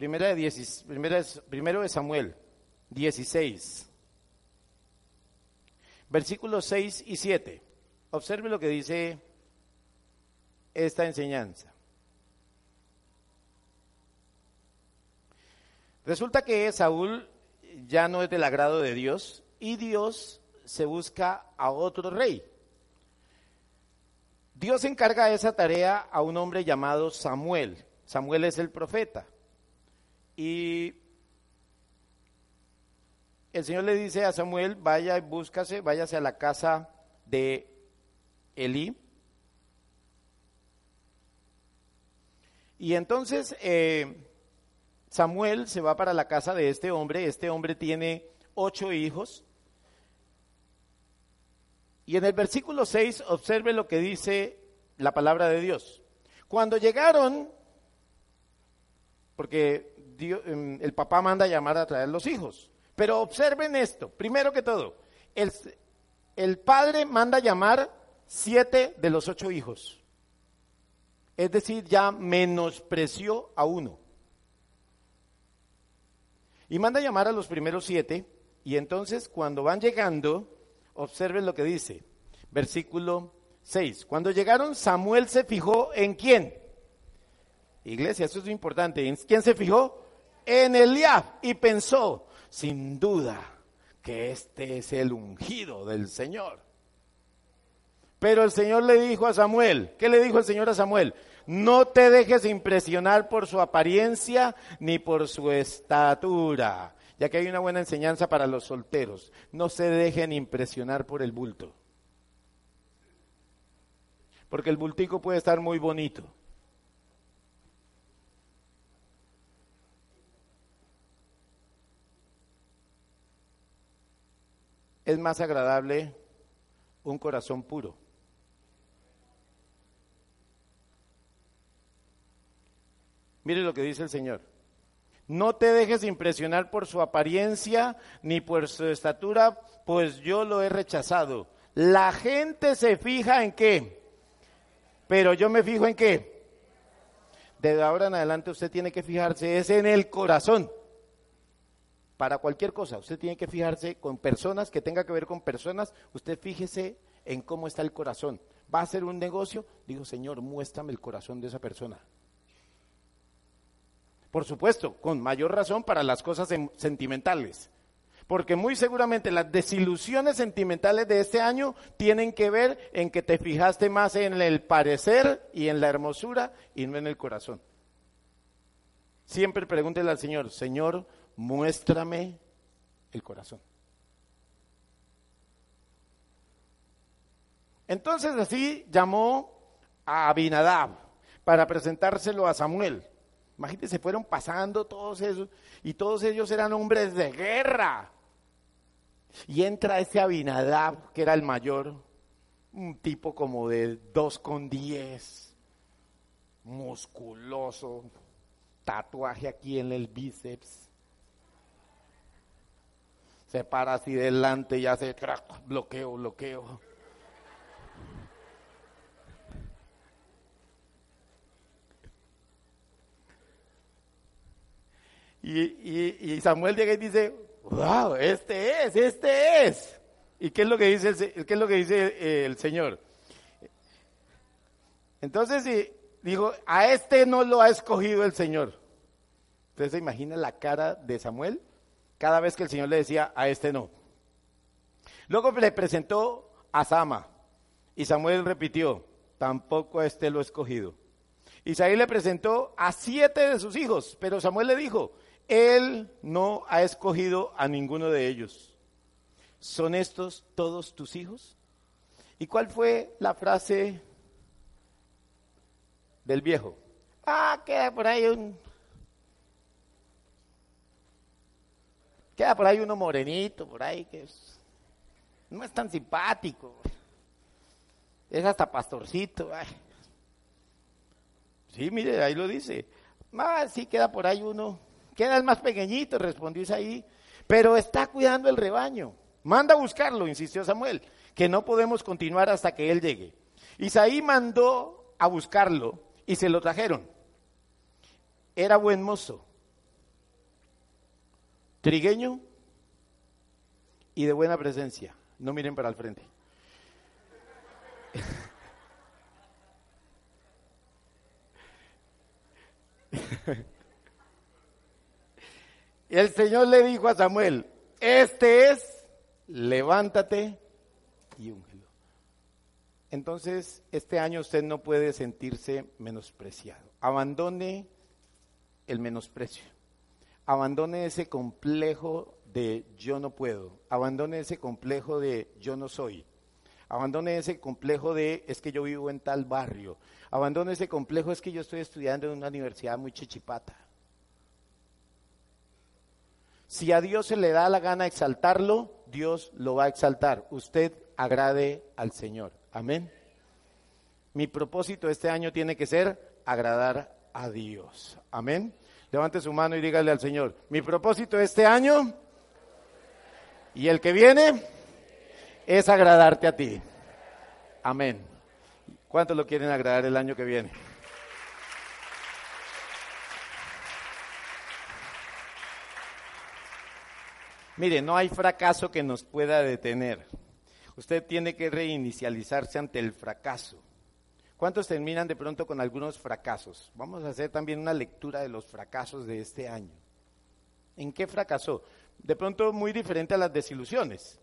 Primera de primera, primero de Samuel 16, versículos 6 y 7. Observe lo que dice esta enseñanza. Resulta que Saúl ya no es del agrado de Dios y Dios se busca a otro rey. Dios encarga esa tarea a un hombre llamado Samuel. Samuel es el profeta. Y el Señor le dice a Samuel, vaya y búscase, váyase a la casa de Elí. Y entonces eh, Samuel se va para la casa de este hombre. Este hombre tiene ocho hijos. Y en el versículo 6 observe lo que dice la palabra de Dios. Cuando llegaron, porque Em, el papá manda a llamar a traer los hijos. Pero observen esto, primero que todo, el, el padre manda a llamar siete de los ocho hijos. Es decir, ya menospreció a uno. Y manda a llamar a los primeros siete, y entonces cuando van llegando, observen lo que dice, versículo 6. Cuando llegaron, Samuel se fijó en quién. Iglesia, eso es importante. ¿En quién se fijó? En Eliab y pensó, sin duda, que este es el ungido del Señor. Pero el Señor le dijo a Samuel, ¿qué le dijo el Señor a Samuel? No te dejes impresionar por su apariencia ni por su estatura, ya que hay una buena enseñanza para los solteros. No se dejen impresionar por el bulto. Porque el bultico puede estar muy bonito, es más agradable un corazón puro. Mire lo que dice el Señor. No te dejes impresionar por su apariencia ni por su estatura, pues yo lo he rechazado. La gente se fija en qué, pero yo me fijo en qué. De ahora en adelante usted tiene que fijarse es en el corazón para cualquier cosa. Usted tiene que fijarse con personas que tenga que ver con personas. Usted fíjese en cómo está el corazón. Va a hacer un negocio, digo, Señor, muéstrame el corazón de esa persona. Por supuesto, con mayor razón para las cosas sentimentales. Porque muy seguramente las desilusiones sentimentales de este año tienen que ver en que te fijaste más en el parecer y en la hermosura y no en el corazón. Siempre pregúntele al Señor, Señor, muéstrame el corazón. Entonces así llamó a Abinadab para presentárselo a Samuel. Imagínense, fueron pasando todos esos y todos ellos eran hombres de guerra. Y entra ese Abinadab, que era el mayor, un tipo como de dos con diez, musculoso, tatuaje aquí en el bíceps se para así delante y hace bloqueo, bloqueo. Y, Samuel llega y dice, wow, este es, este es. ¿Y qué es lo que dice el, qué es lo que dice eh, el Señor? Entonces dijo, a este no lo ha escogido el Señor. Entonces se imagina la cara de Samuel cada vez que el Señor le decía, a este no. Luego le presentó a Sama. Y Samuel repitió, tampoco a este lo he escogido. Isaí le presentó a siete de sus hijos, pero Samuel le dijo, él no ha escogido a ninguno de ellos. ¿Son estos todos tus hijos? ¿Y cuál fue la frase del viejo? Ah, queda por ahí un... Queda por ahí uno morenito, por ahí, que es... no es tan simpático. Es hasta pastorcito. Sí, mire, ahí lo dice. Ah, sí, queda por ahí uno. Queda el más pequeñito, respondió Isaí. Pero está cuidando el rebaño. Manda a buscarlo, insistió Samuel, que no podemos continuar hasta que él llegue. Isaí mandó a buscarlo y se lo trajeron. Era buen mozo, trigueño y de buena presencia. No miren para el frente. el Señor le dijo a Samuel, este es, levántate y úngelo. Entonces, este año usted no puede sentirse menospreciado. Abandone el menosprecio. Abandone ese complejo de yo no puedo. Abandone ese complejo de yo no soy. Abandone ese complejo de es que yo vivo en tal barrio. Abandone ese complejo es que yo estoy estudiando en una universidad muy chichipata. Si a Dios se le da la gana exaltarlo, Dios lo va a exaltar. Usted agrade al Señor. Amén. Mi propósito este año tiene que ser agradar a Dios. Amén. Levante su mano y dígale al Señor, mi propósito este año y el que viene es agradarte a ti. Amén. ¿Cuántos lo quieren agradar el año que viene? Mire, no hay fracaso que nos pueda detener. Usted tiene que reinicializarse ante el fracaso. ¿Cuántos terminan de pronto con algunos fracasos? Vamos a hacer también una lectura de los fracasos de este año. ¿En qué fracasó? De pronto muy diferente a las desilusiones.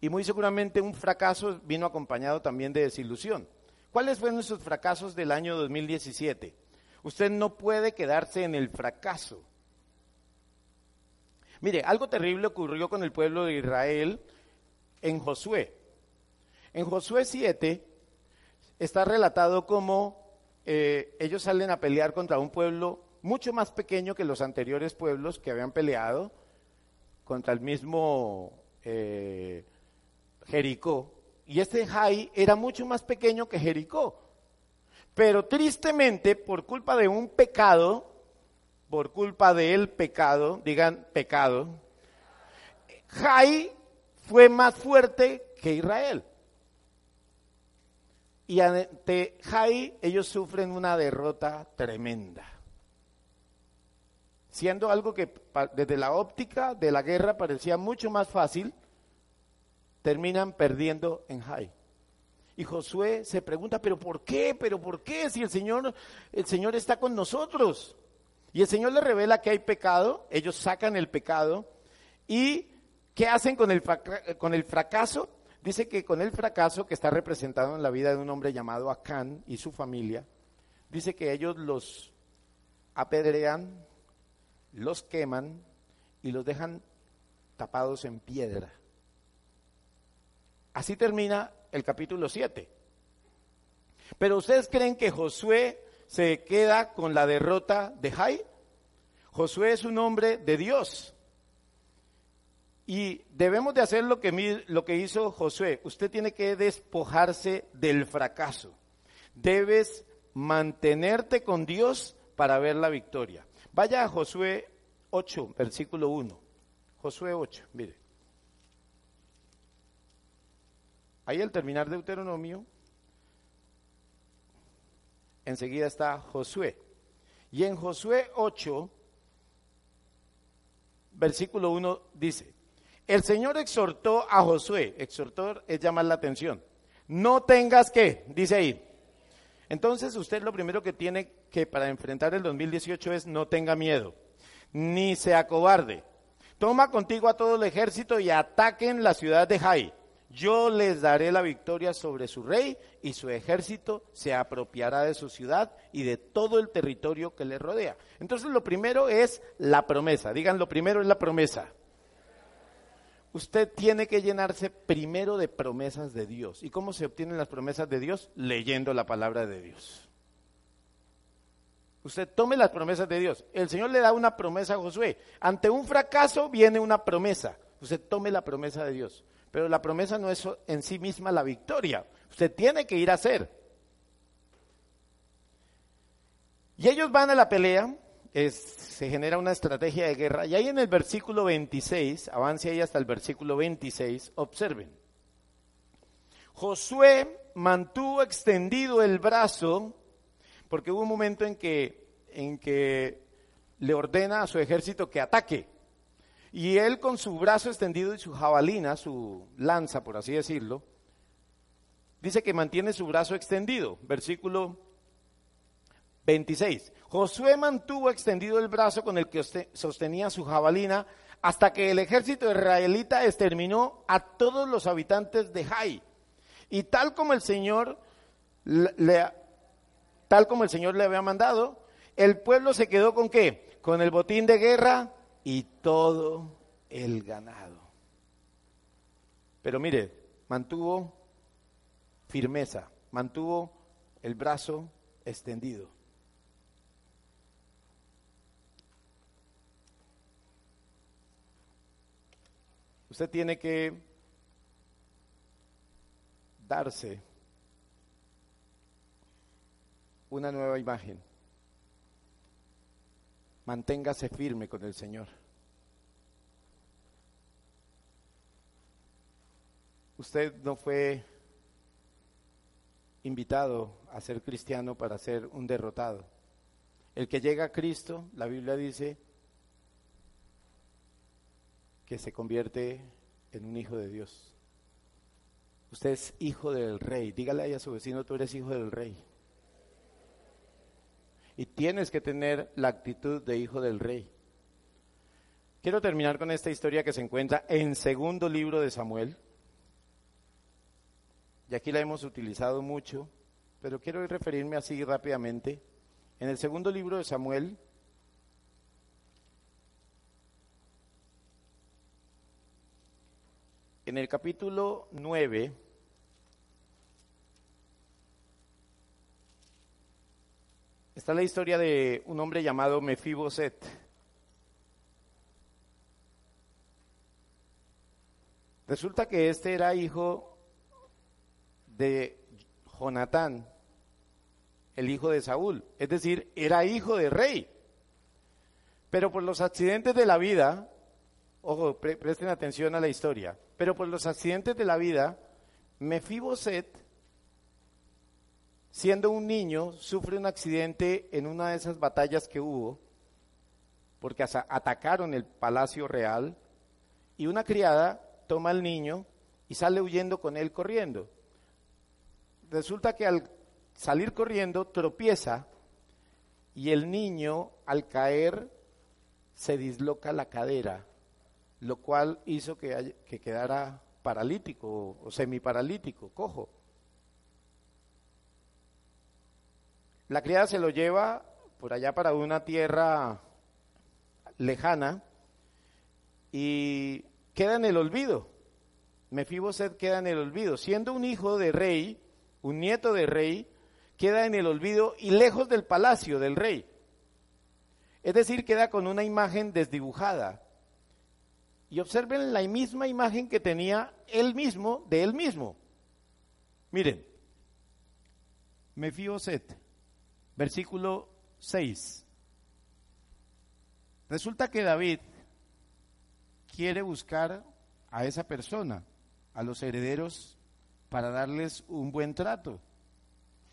Y muy seguramente un fracaso vino acompañado también de desilusión. ¿Cuáles fueron sus fracasos del año 2017? Usted no puede quedarse en el fracaso. Mire, algo terrible ocurrió con el pueblo de Israel en Josué. En Josué 7 está relatado como eh, ellos salen a pelear contra un pueblo mucho más pequeño que los anteriores pueblos que habían peleado contra el mismo eh, Jericó. Y este Jai era mucho más pequeño que Jericó. Pero tristemente, por culpa de un pecado, por culpa del pecado, digan pecado, Jai fue más fuerte que Israel. Y ante Jai ellos sufren una derrota tremenda. Siendo algo que desde la óptica de la guerra parecía mucho más fácil, terminan perdiendo en Jai. Y Josué se pregunta, pero ¿por qué? ¿Pero por qué? Si el Señor, el Señor está con nosotros. Y el Señor le revela que hay pecado, ellos sacan el pecado. ¿Y qué hacen con el, con el fracaso? Dice que con el fracaso que está representado en la vida de un hombre llamado Acán y su familia, dice que ellos los apedrean, los queman y los dejan tapados en piedra. Así termina el capítulo 7. Pero ustedes creen que Josué se queda con la derrota de Jai? Josué es un hombre de Dios. Y debemos de hacer lo que, lo que hizo Josué. Usted tiene que despojarse del fracaso. Debes mantenerte con Dios para ver la victoria. Vaya a Josué 8, versículo 1. Josué 8, mire. Ahí al terminar Deuteronomio, enseguida está Josué. Y en Josué 8, versículo 1 dice, el Señor exhortó a Josué, exhortó es llamar la atención, no tengas que, dice ahí. Entonces usted lo primero que tiene que para enfrentar el 2018 es no tenga miedo, ni sea cobarde. Toma contigo a todo el ejército y ataquen la ciudad de Jai yo les daré la victoria sobre su rey y su ejército se apropiará de su ciudad y de todo el territorio que le rodea. Entonces lo primero es la promesa. Digan, lo primero es la promesa. Usted tiene que llenarse primero de promesas de Dios. ¿Y cómo se obtienen las promesas de Dios? Leyendo la palabra de Dios. Usted tome las promesas de Dios. El Señor le da una promesa a Josué. Ante un fracaso viene una promesa. Usted tome la promesa de Dios. Pero la promesa no es en sí misma la victoria. Usted tiene que ir a hacer. Y ellos van a la pelea, se genera una estrategia de guerra, y ahí en el versículo 26, avance ahí hasta el versículo 26, observen. Josué mantuvo extendido el brazo, porque hubo un momento en que, en que le ordena a su ejército que ataque. Y él con su brazo extendido y su jabalina, su lanza, por así decirlo, dice que mantiene su brazo extendido. Versículo 26. Josué mantuvo extendido el brazo con el que sostenía su jabalina hasta que el ejército israelita exterminó a todos los habitantes de Jai. Y tal como el Señor le, tal como el Señor le había mandado, el pueblo se quedó con qué? Con el botín de guerra y todo el ganado. Pero mire, mantuvo firmeza, mantuvo el brazo extendido. Usted tiene que darse una nueva imagen. Manténgase firme con el Señor. Usted no fue invitado a ser cristiano para ser un derrotado. El que llega a Cristo, la Biblia dice que se convierte en un hijo de Dios. Usted es hijo del rey. Dígale ahí a su vecino, tú eres hijo del rey. Y tienes que tener la actitud de hijo del rey. Quiero terminar con esta historia que se encuentra en segundo libro de Samuel. Y aquí la hemos utilizado mucho, pero quiero referirme así rápidamente. En el segundo libro de Samuel, en el capítulo 9, Está la historia de un hombre llamado Mefiboset. Resulta que este era hijo de Jonatán, el hijo de Saúl, es decir, era hijo de rey. Pero por los accidentes de la vida, ojo, presten atención a la historia, pero por los accidentes de la vida, Mefiboset siendo un niño, sufre un accidente en una de esas batallas que hubo, porque atacaron el palacio real, y una criada toma al niño y sale huyendo con él corriendo. Resulta que al salir corriendo tropieza y el niño al caer se disloca la cadera, lo cual hizo que, que quedara paralítico o semiparalítico, cojo. La criada se lo lleva por allá para una tierra lejana y queda en el olvido. Mefiboset queda en el olvido. Siendo un hijo de rey, un nieto de rey, queda en el olvido y lejos del palacio del rey. Es decir, queda con una imagen desdibujada. Y observen la misma imagen que tenía él mismo de él mismo. Miren, Mefiboset versículo 6. Resulta que David quiere buscar a esa persona, a los herederos, para darles un buen trato.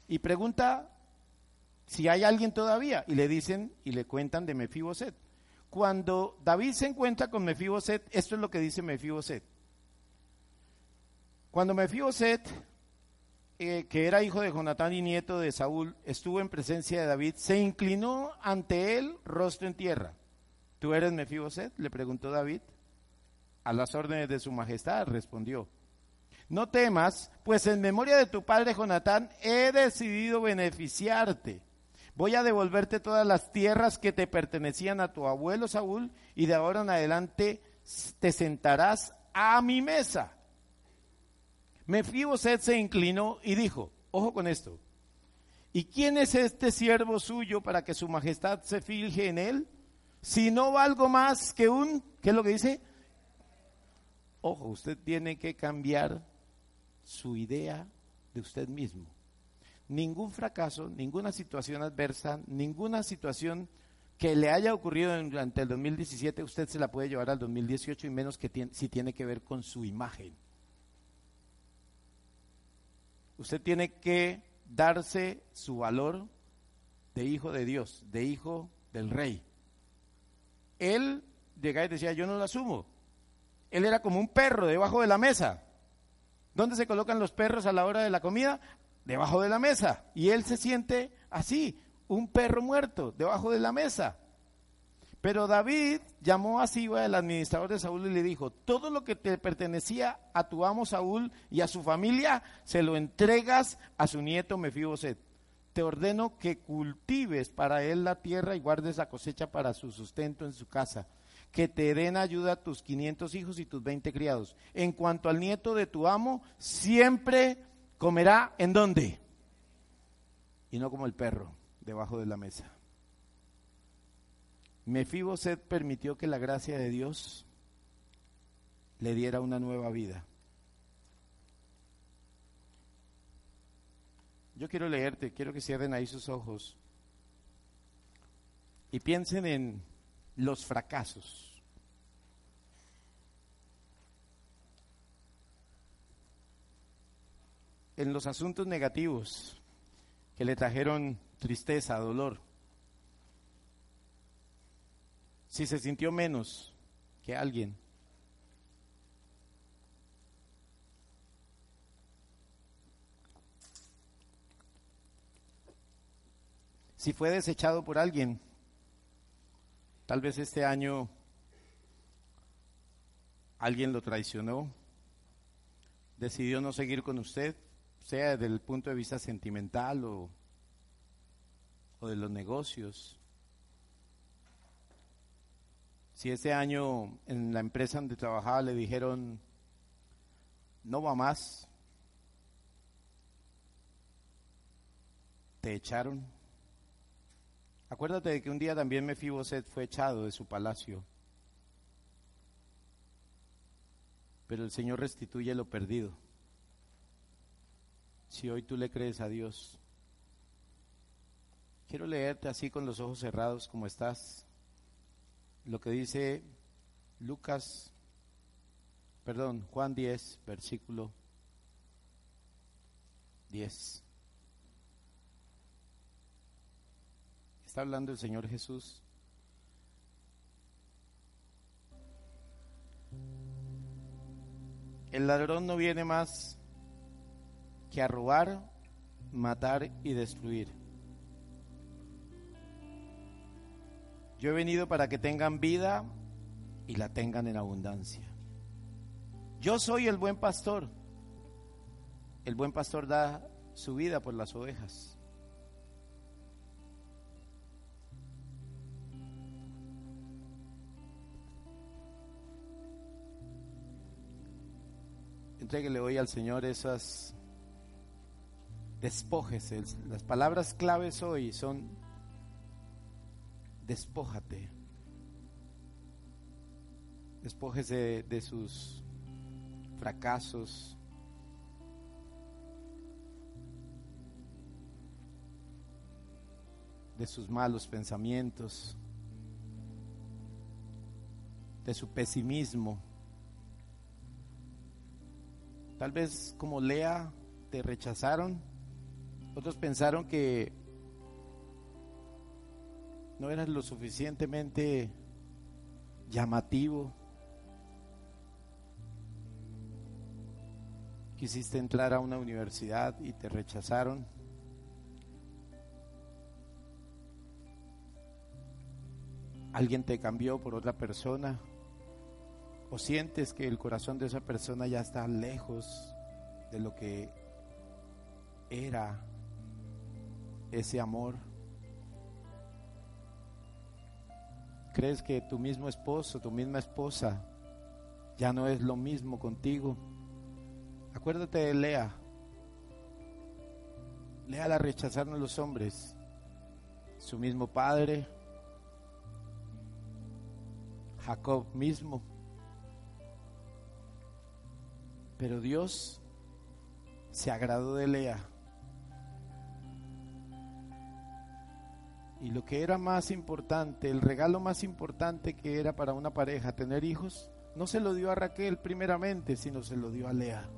Y pregunta si hay alguien todavía. Y le dicen y le cuentan de Mefiboset. Cuando David se encuentra con Mefiboset, esto es lo que dice Mefiboset. Cuando Mefiboset eh, que era hijo de Jonatán y nieto de Saúl, estuvo en presencia de David, se inclinó ante él rostro en tierra. ¿Tú eres Mefiboset? le preguntó David. A las órdenes de su majestad respondió. no temas, pues en memoria de tu padre Jonatán he decidido beneficiarte. Voy a devolverte todas las tierras que te pertenecían a tu abuelo Saúl y de ahora en adelante te sentarás a mi mesa. Mefiboset se inclinó y dijo, ojo con esto, ¿y quién es este siervo suyo para que su majestad se fije en él? Si no valgo más que un, ¿qué es lo que dice? Ojo, usted tiene que cambiar su idea de usted mismo. Ningún fracaso, ninguna situación adversa, ninguna situación que le haya ocurrido durante el 2017, usted se la puede llevar al 2018 y menos que si tiene que ver con su imagen. Usted tiene que darse su valor de hijo de Dios, de hijo del rey. Él llegaba y decía, yo no lo asumo. Él era como un perro debajo de la mesa. ¿Dónde se colocan los perros a la hora de la comida? Debajo de la mesa. Y él se siente así, un perro muerto, debajo de la mesa. Pero David llamó a Siba, el administrador de Saúl, y le dijo, todo lo que te pertenecía a tu amo Saúl y a su familia, se lo entregas a su nieto Mefiboset. Te ordeno que cultives para él la tierra y guardes la cosecha para su sustento en su casa que te den ayuda a tus 500 hijos y tus 20 criados. En cuanto al nieto de tu amo, siempre comerá en dónde? Y no como el perro, debajo de la mesa. Mefiboset permitió que la gracia de Dios le diera una nueva vida. Yo quiero leerte, quiero que cierren ahí sus ojos y piensen en los fracasos. En los asuntos negativos que le trajeron tristeza, dolor. Si se sintió menos que alguien. Si fue desechado por alguien Tal vez este año alguien lo traicionó, decidió no seguir con usted, sea desde el punto de vista sentimental o, o de los negocios. Si este año en la empresa donde trabajaba le dijeron, no va más, te echaron, Acuérdate de que un día también Mefiboset fue echado de su palacio. Pero el Señor restituye lo perdido. Si hoy tú le crees a Dios. Quiero leerte así con los ojos cerrados como estás. Lo que dice Lucas, perdón, Juan 10, versículo 10. está hablando el Señor Jesús. El ladrón no viene más que a robar, matar y destruir. Yo he venido para que tengan vida y la tengan en abundancia. Yo soy el buen pastor. El buen pastor da su vida por las ovejas. Entréguele hoy al Señor esas despójese. Las palabras claves hoy son despójate. Despójese de sus fracasos. de sus malos pensamientos, de su pesimismo. Tal vez como Lea te rechazaron. Otros pensaron que no eras lo suficientemente llamativo. Quisiste entrar a una universidad y te rechazaron. Alguien te cambió por otra persona o sientes que el corazón de esa persona ya está lejos de lo que era ese amor? ¿Crees que tu mismo esposo, tu misma esposa ya no es lo mismo contigo? Acuérdate de Lea. Lea la rechazaron los hombres. Su mismo padre, Jacob mismo. Pero Dios se agradó de Lea. Y lo que era más importante, el regalo más importante que era para una pareja, tener hijos, no se lo dio a Raquel primeramente, sino se lo dio a Lea.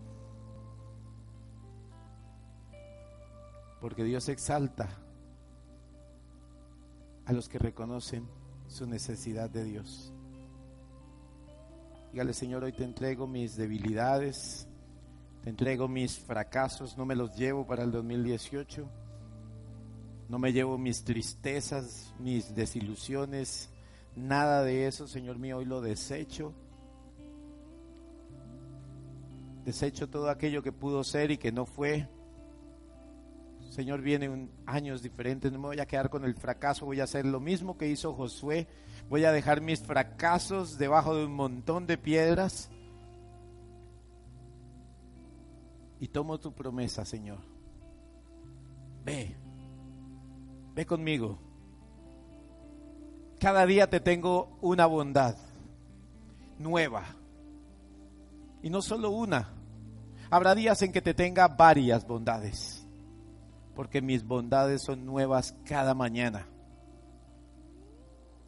Porque Dios exalta a los que reconocen su necesidad de Dios. Dígale, Señor, hoy te entrego mis debilidades, te entrego mis fracasos, no me los llevo para el 2018, no me llevo mis tristezas, mis desilusiones, nada de eso, Señor mío, hoy lo desecho. Desecho todo aquello que pudo ser y que no fue. Señor, vienen años diferentes, no me voy a quedar con el fracaso, voy a hacer lo mismo que hizo Josué, voy a dejar mis fracasos debajo de un montón de piedras y tomo tu promesa, Señor. Ve, ve conmigo. Cada día te tengo una bondad nueva. Y no solo una. Habrá días en que te tenga varias bondades. Porque mis bondades son nuevas cada mañana.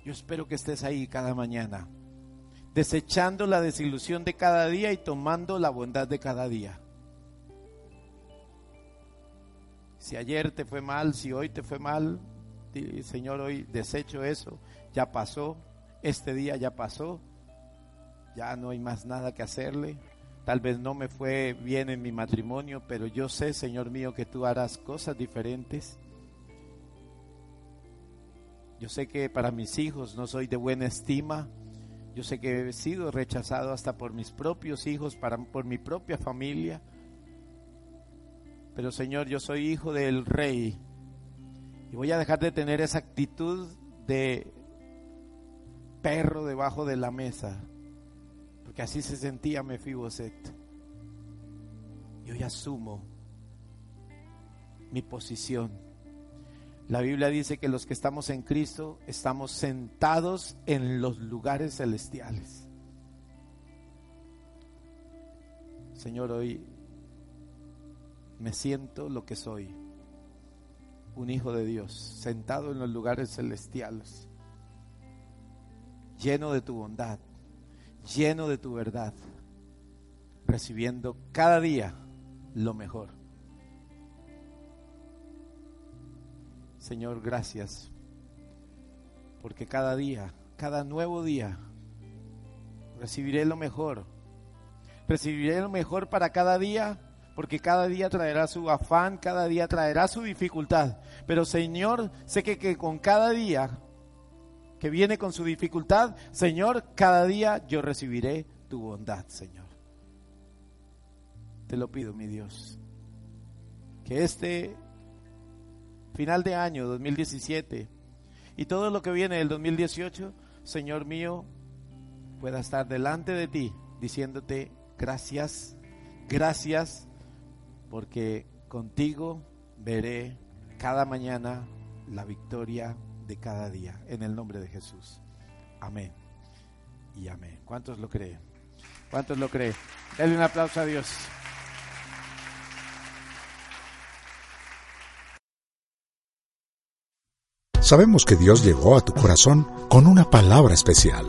Yo espero que estés ahí cada mañana. Desechando la desilusión de cada día y tomando la bondad de cada día. Si ayer te fue mal, si hoy te fue mal, Señor, hoy desecho eso, ya pasó, este día ya pasó, ya no hay más nada que hacerle. Tal vez no me fue bien en mi matrimonio, pero yo sé, Señor mío, que tú harás cosas diferentes. Yo sé que para mis hijos no soy de buena estima. Yo sé que he sido rechazado hasta por mis propios hijos, para, por mi propia familia. Pero Señor, yo soy hijo del rey. Y voy a dejar de tener esa actitud de perro debajo de la mesa. Porque así se sentía Mefiboset. Y hoy asumo mi posición. La Biblia dice que los que estamos en Cristo estamos sentados en los lugares celestiales. Señor, hoy me siento lo que soy, un hijo de Dios, sentado en los lugares celestiales, lleno de tu bondad, lleno de tu verdad, recibiendo cada día lo mejor. Señor, gracias, porque cada día, cada nuevo día, recibiré lo mejor. Recibiré lo mejor para cada día porque cada día traerá su afán, cada día traerá su dificultad. Pero Señor, sé que, con cada día que viene con su dificultad, Señor, cada día yo recibiré tu bondad, Señor. Te lo pido, mi Dios. Que este final de año 2017 y todo lo que viene del 2018, Señor mío, pueda estar delante de ti diciéndote gracias, gracias, porque contigo veré cada mañana la victoria de cada día, en el nombre de Jesús. Amén y amén. ¿Cuántos lo creen? ¿Cuántos lo creen? Denle un aplauso a Dios. Sabemos que Dios llegó a tu corazón con una palabra especial.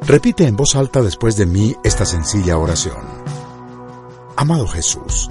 Repite en voz alta después de mí esta sencilla oración. Amado Jesús,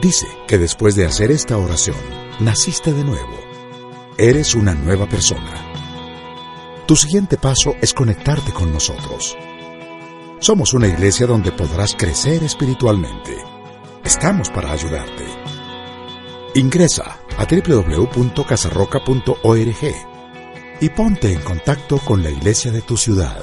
dice que después de hacer esta oración, naciste de nuevo. Eres una nueva persona. Tu siguiente paso es conectarte con nosotros. Somos una iglesia donde podrás crecer espiritualmente. Estamos para ayudarte. Ingresa a www.casarroca.org y ponte en contacto con la iglesia de tu ciudad.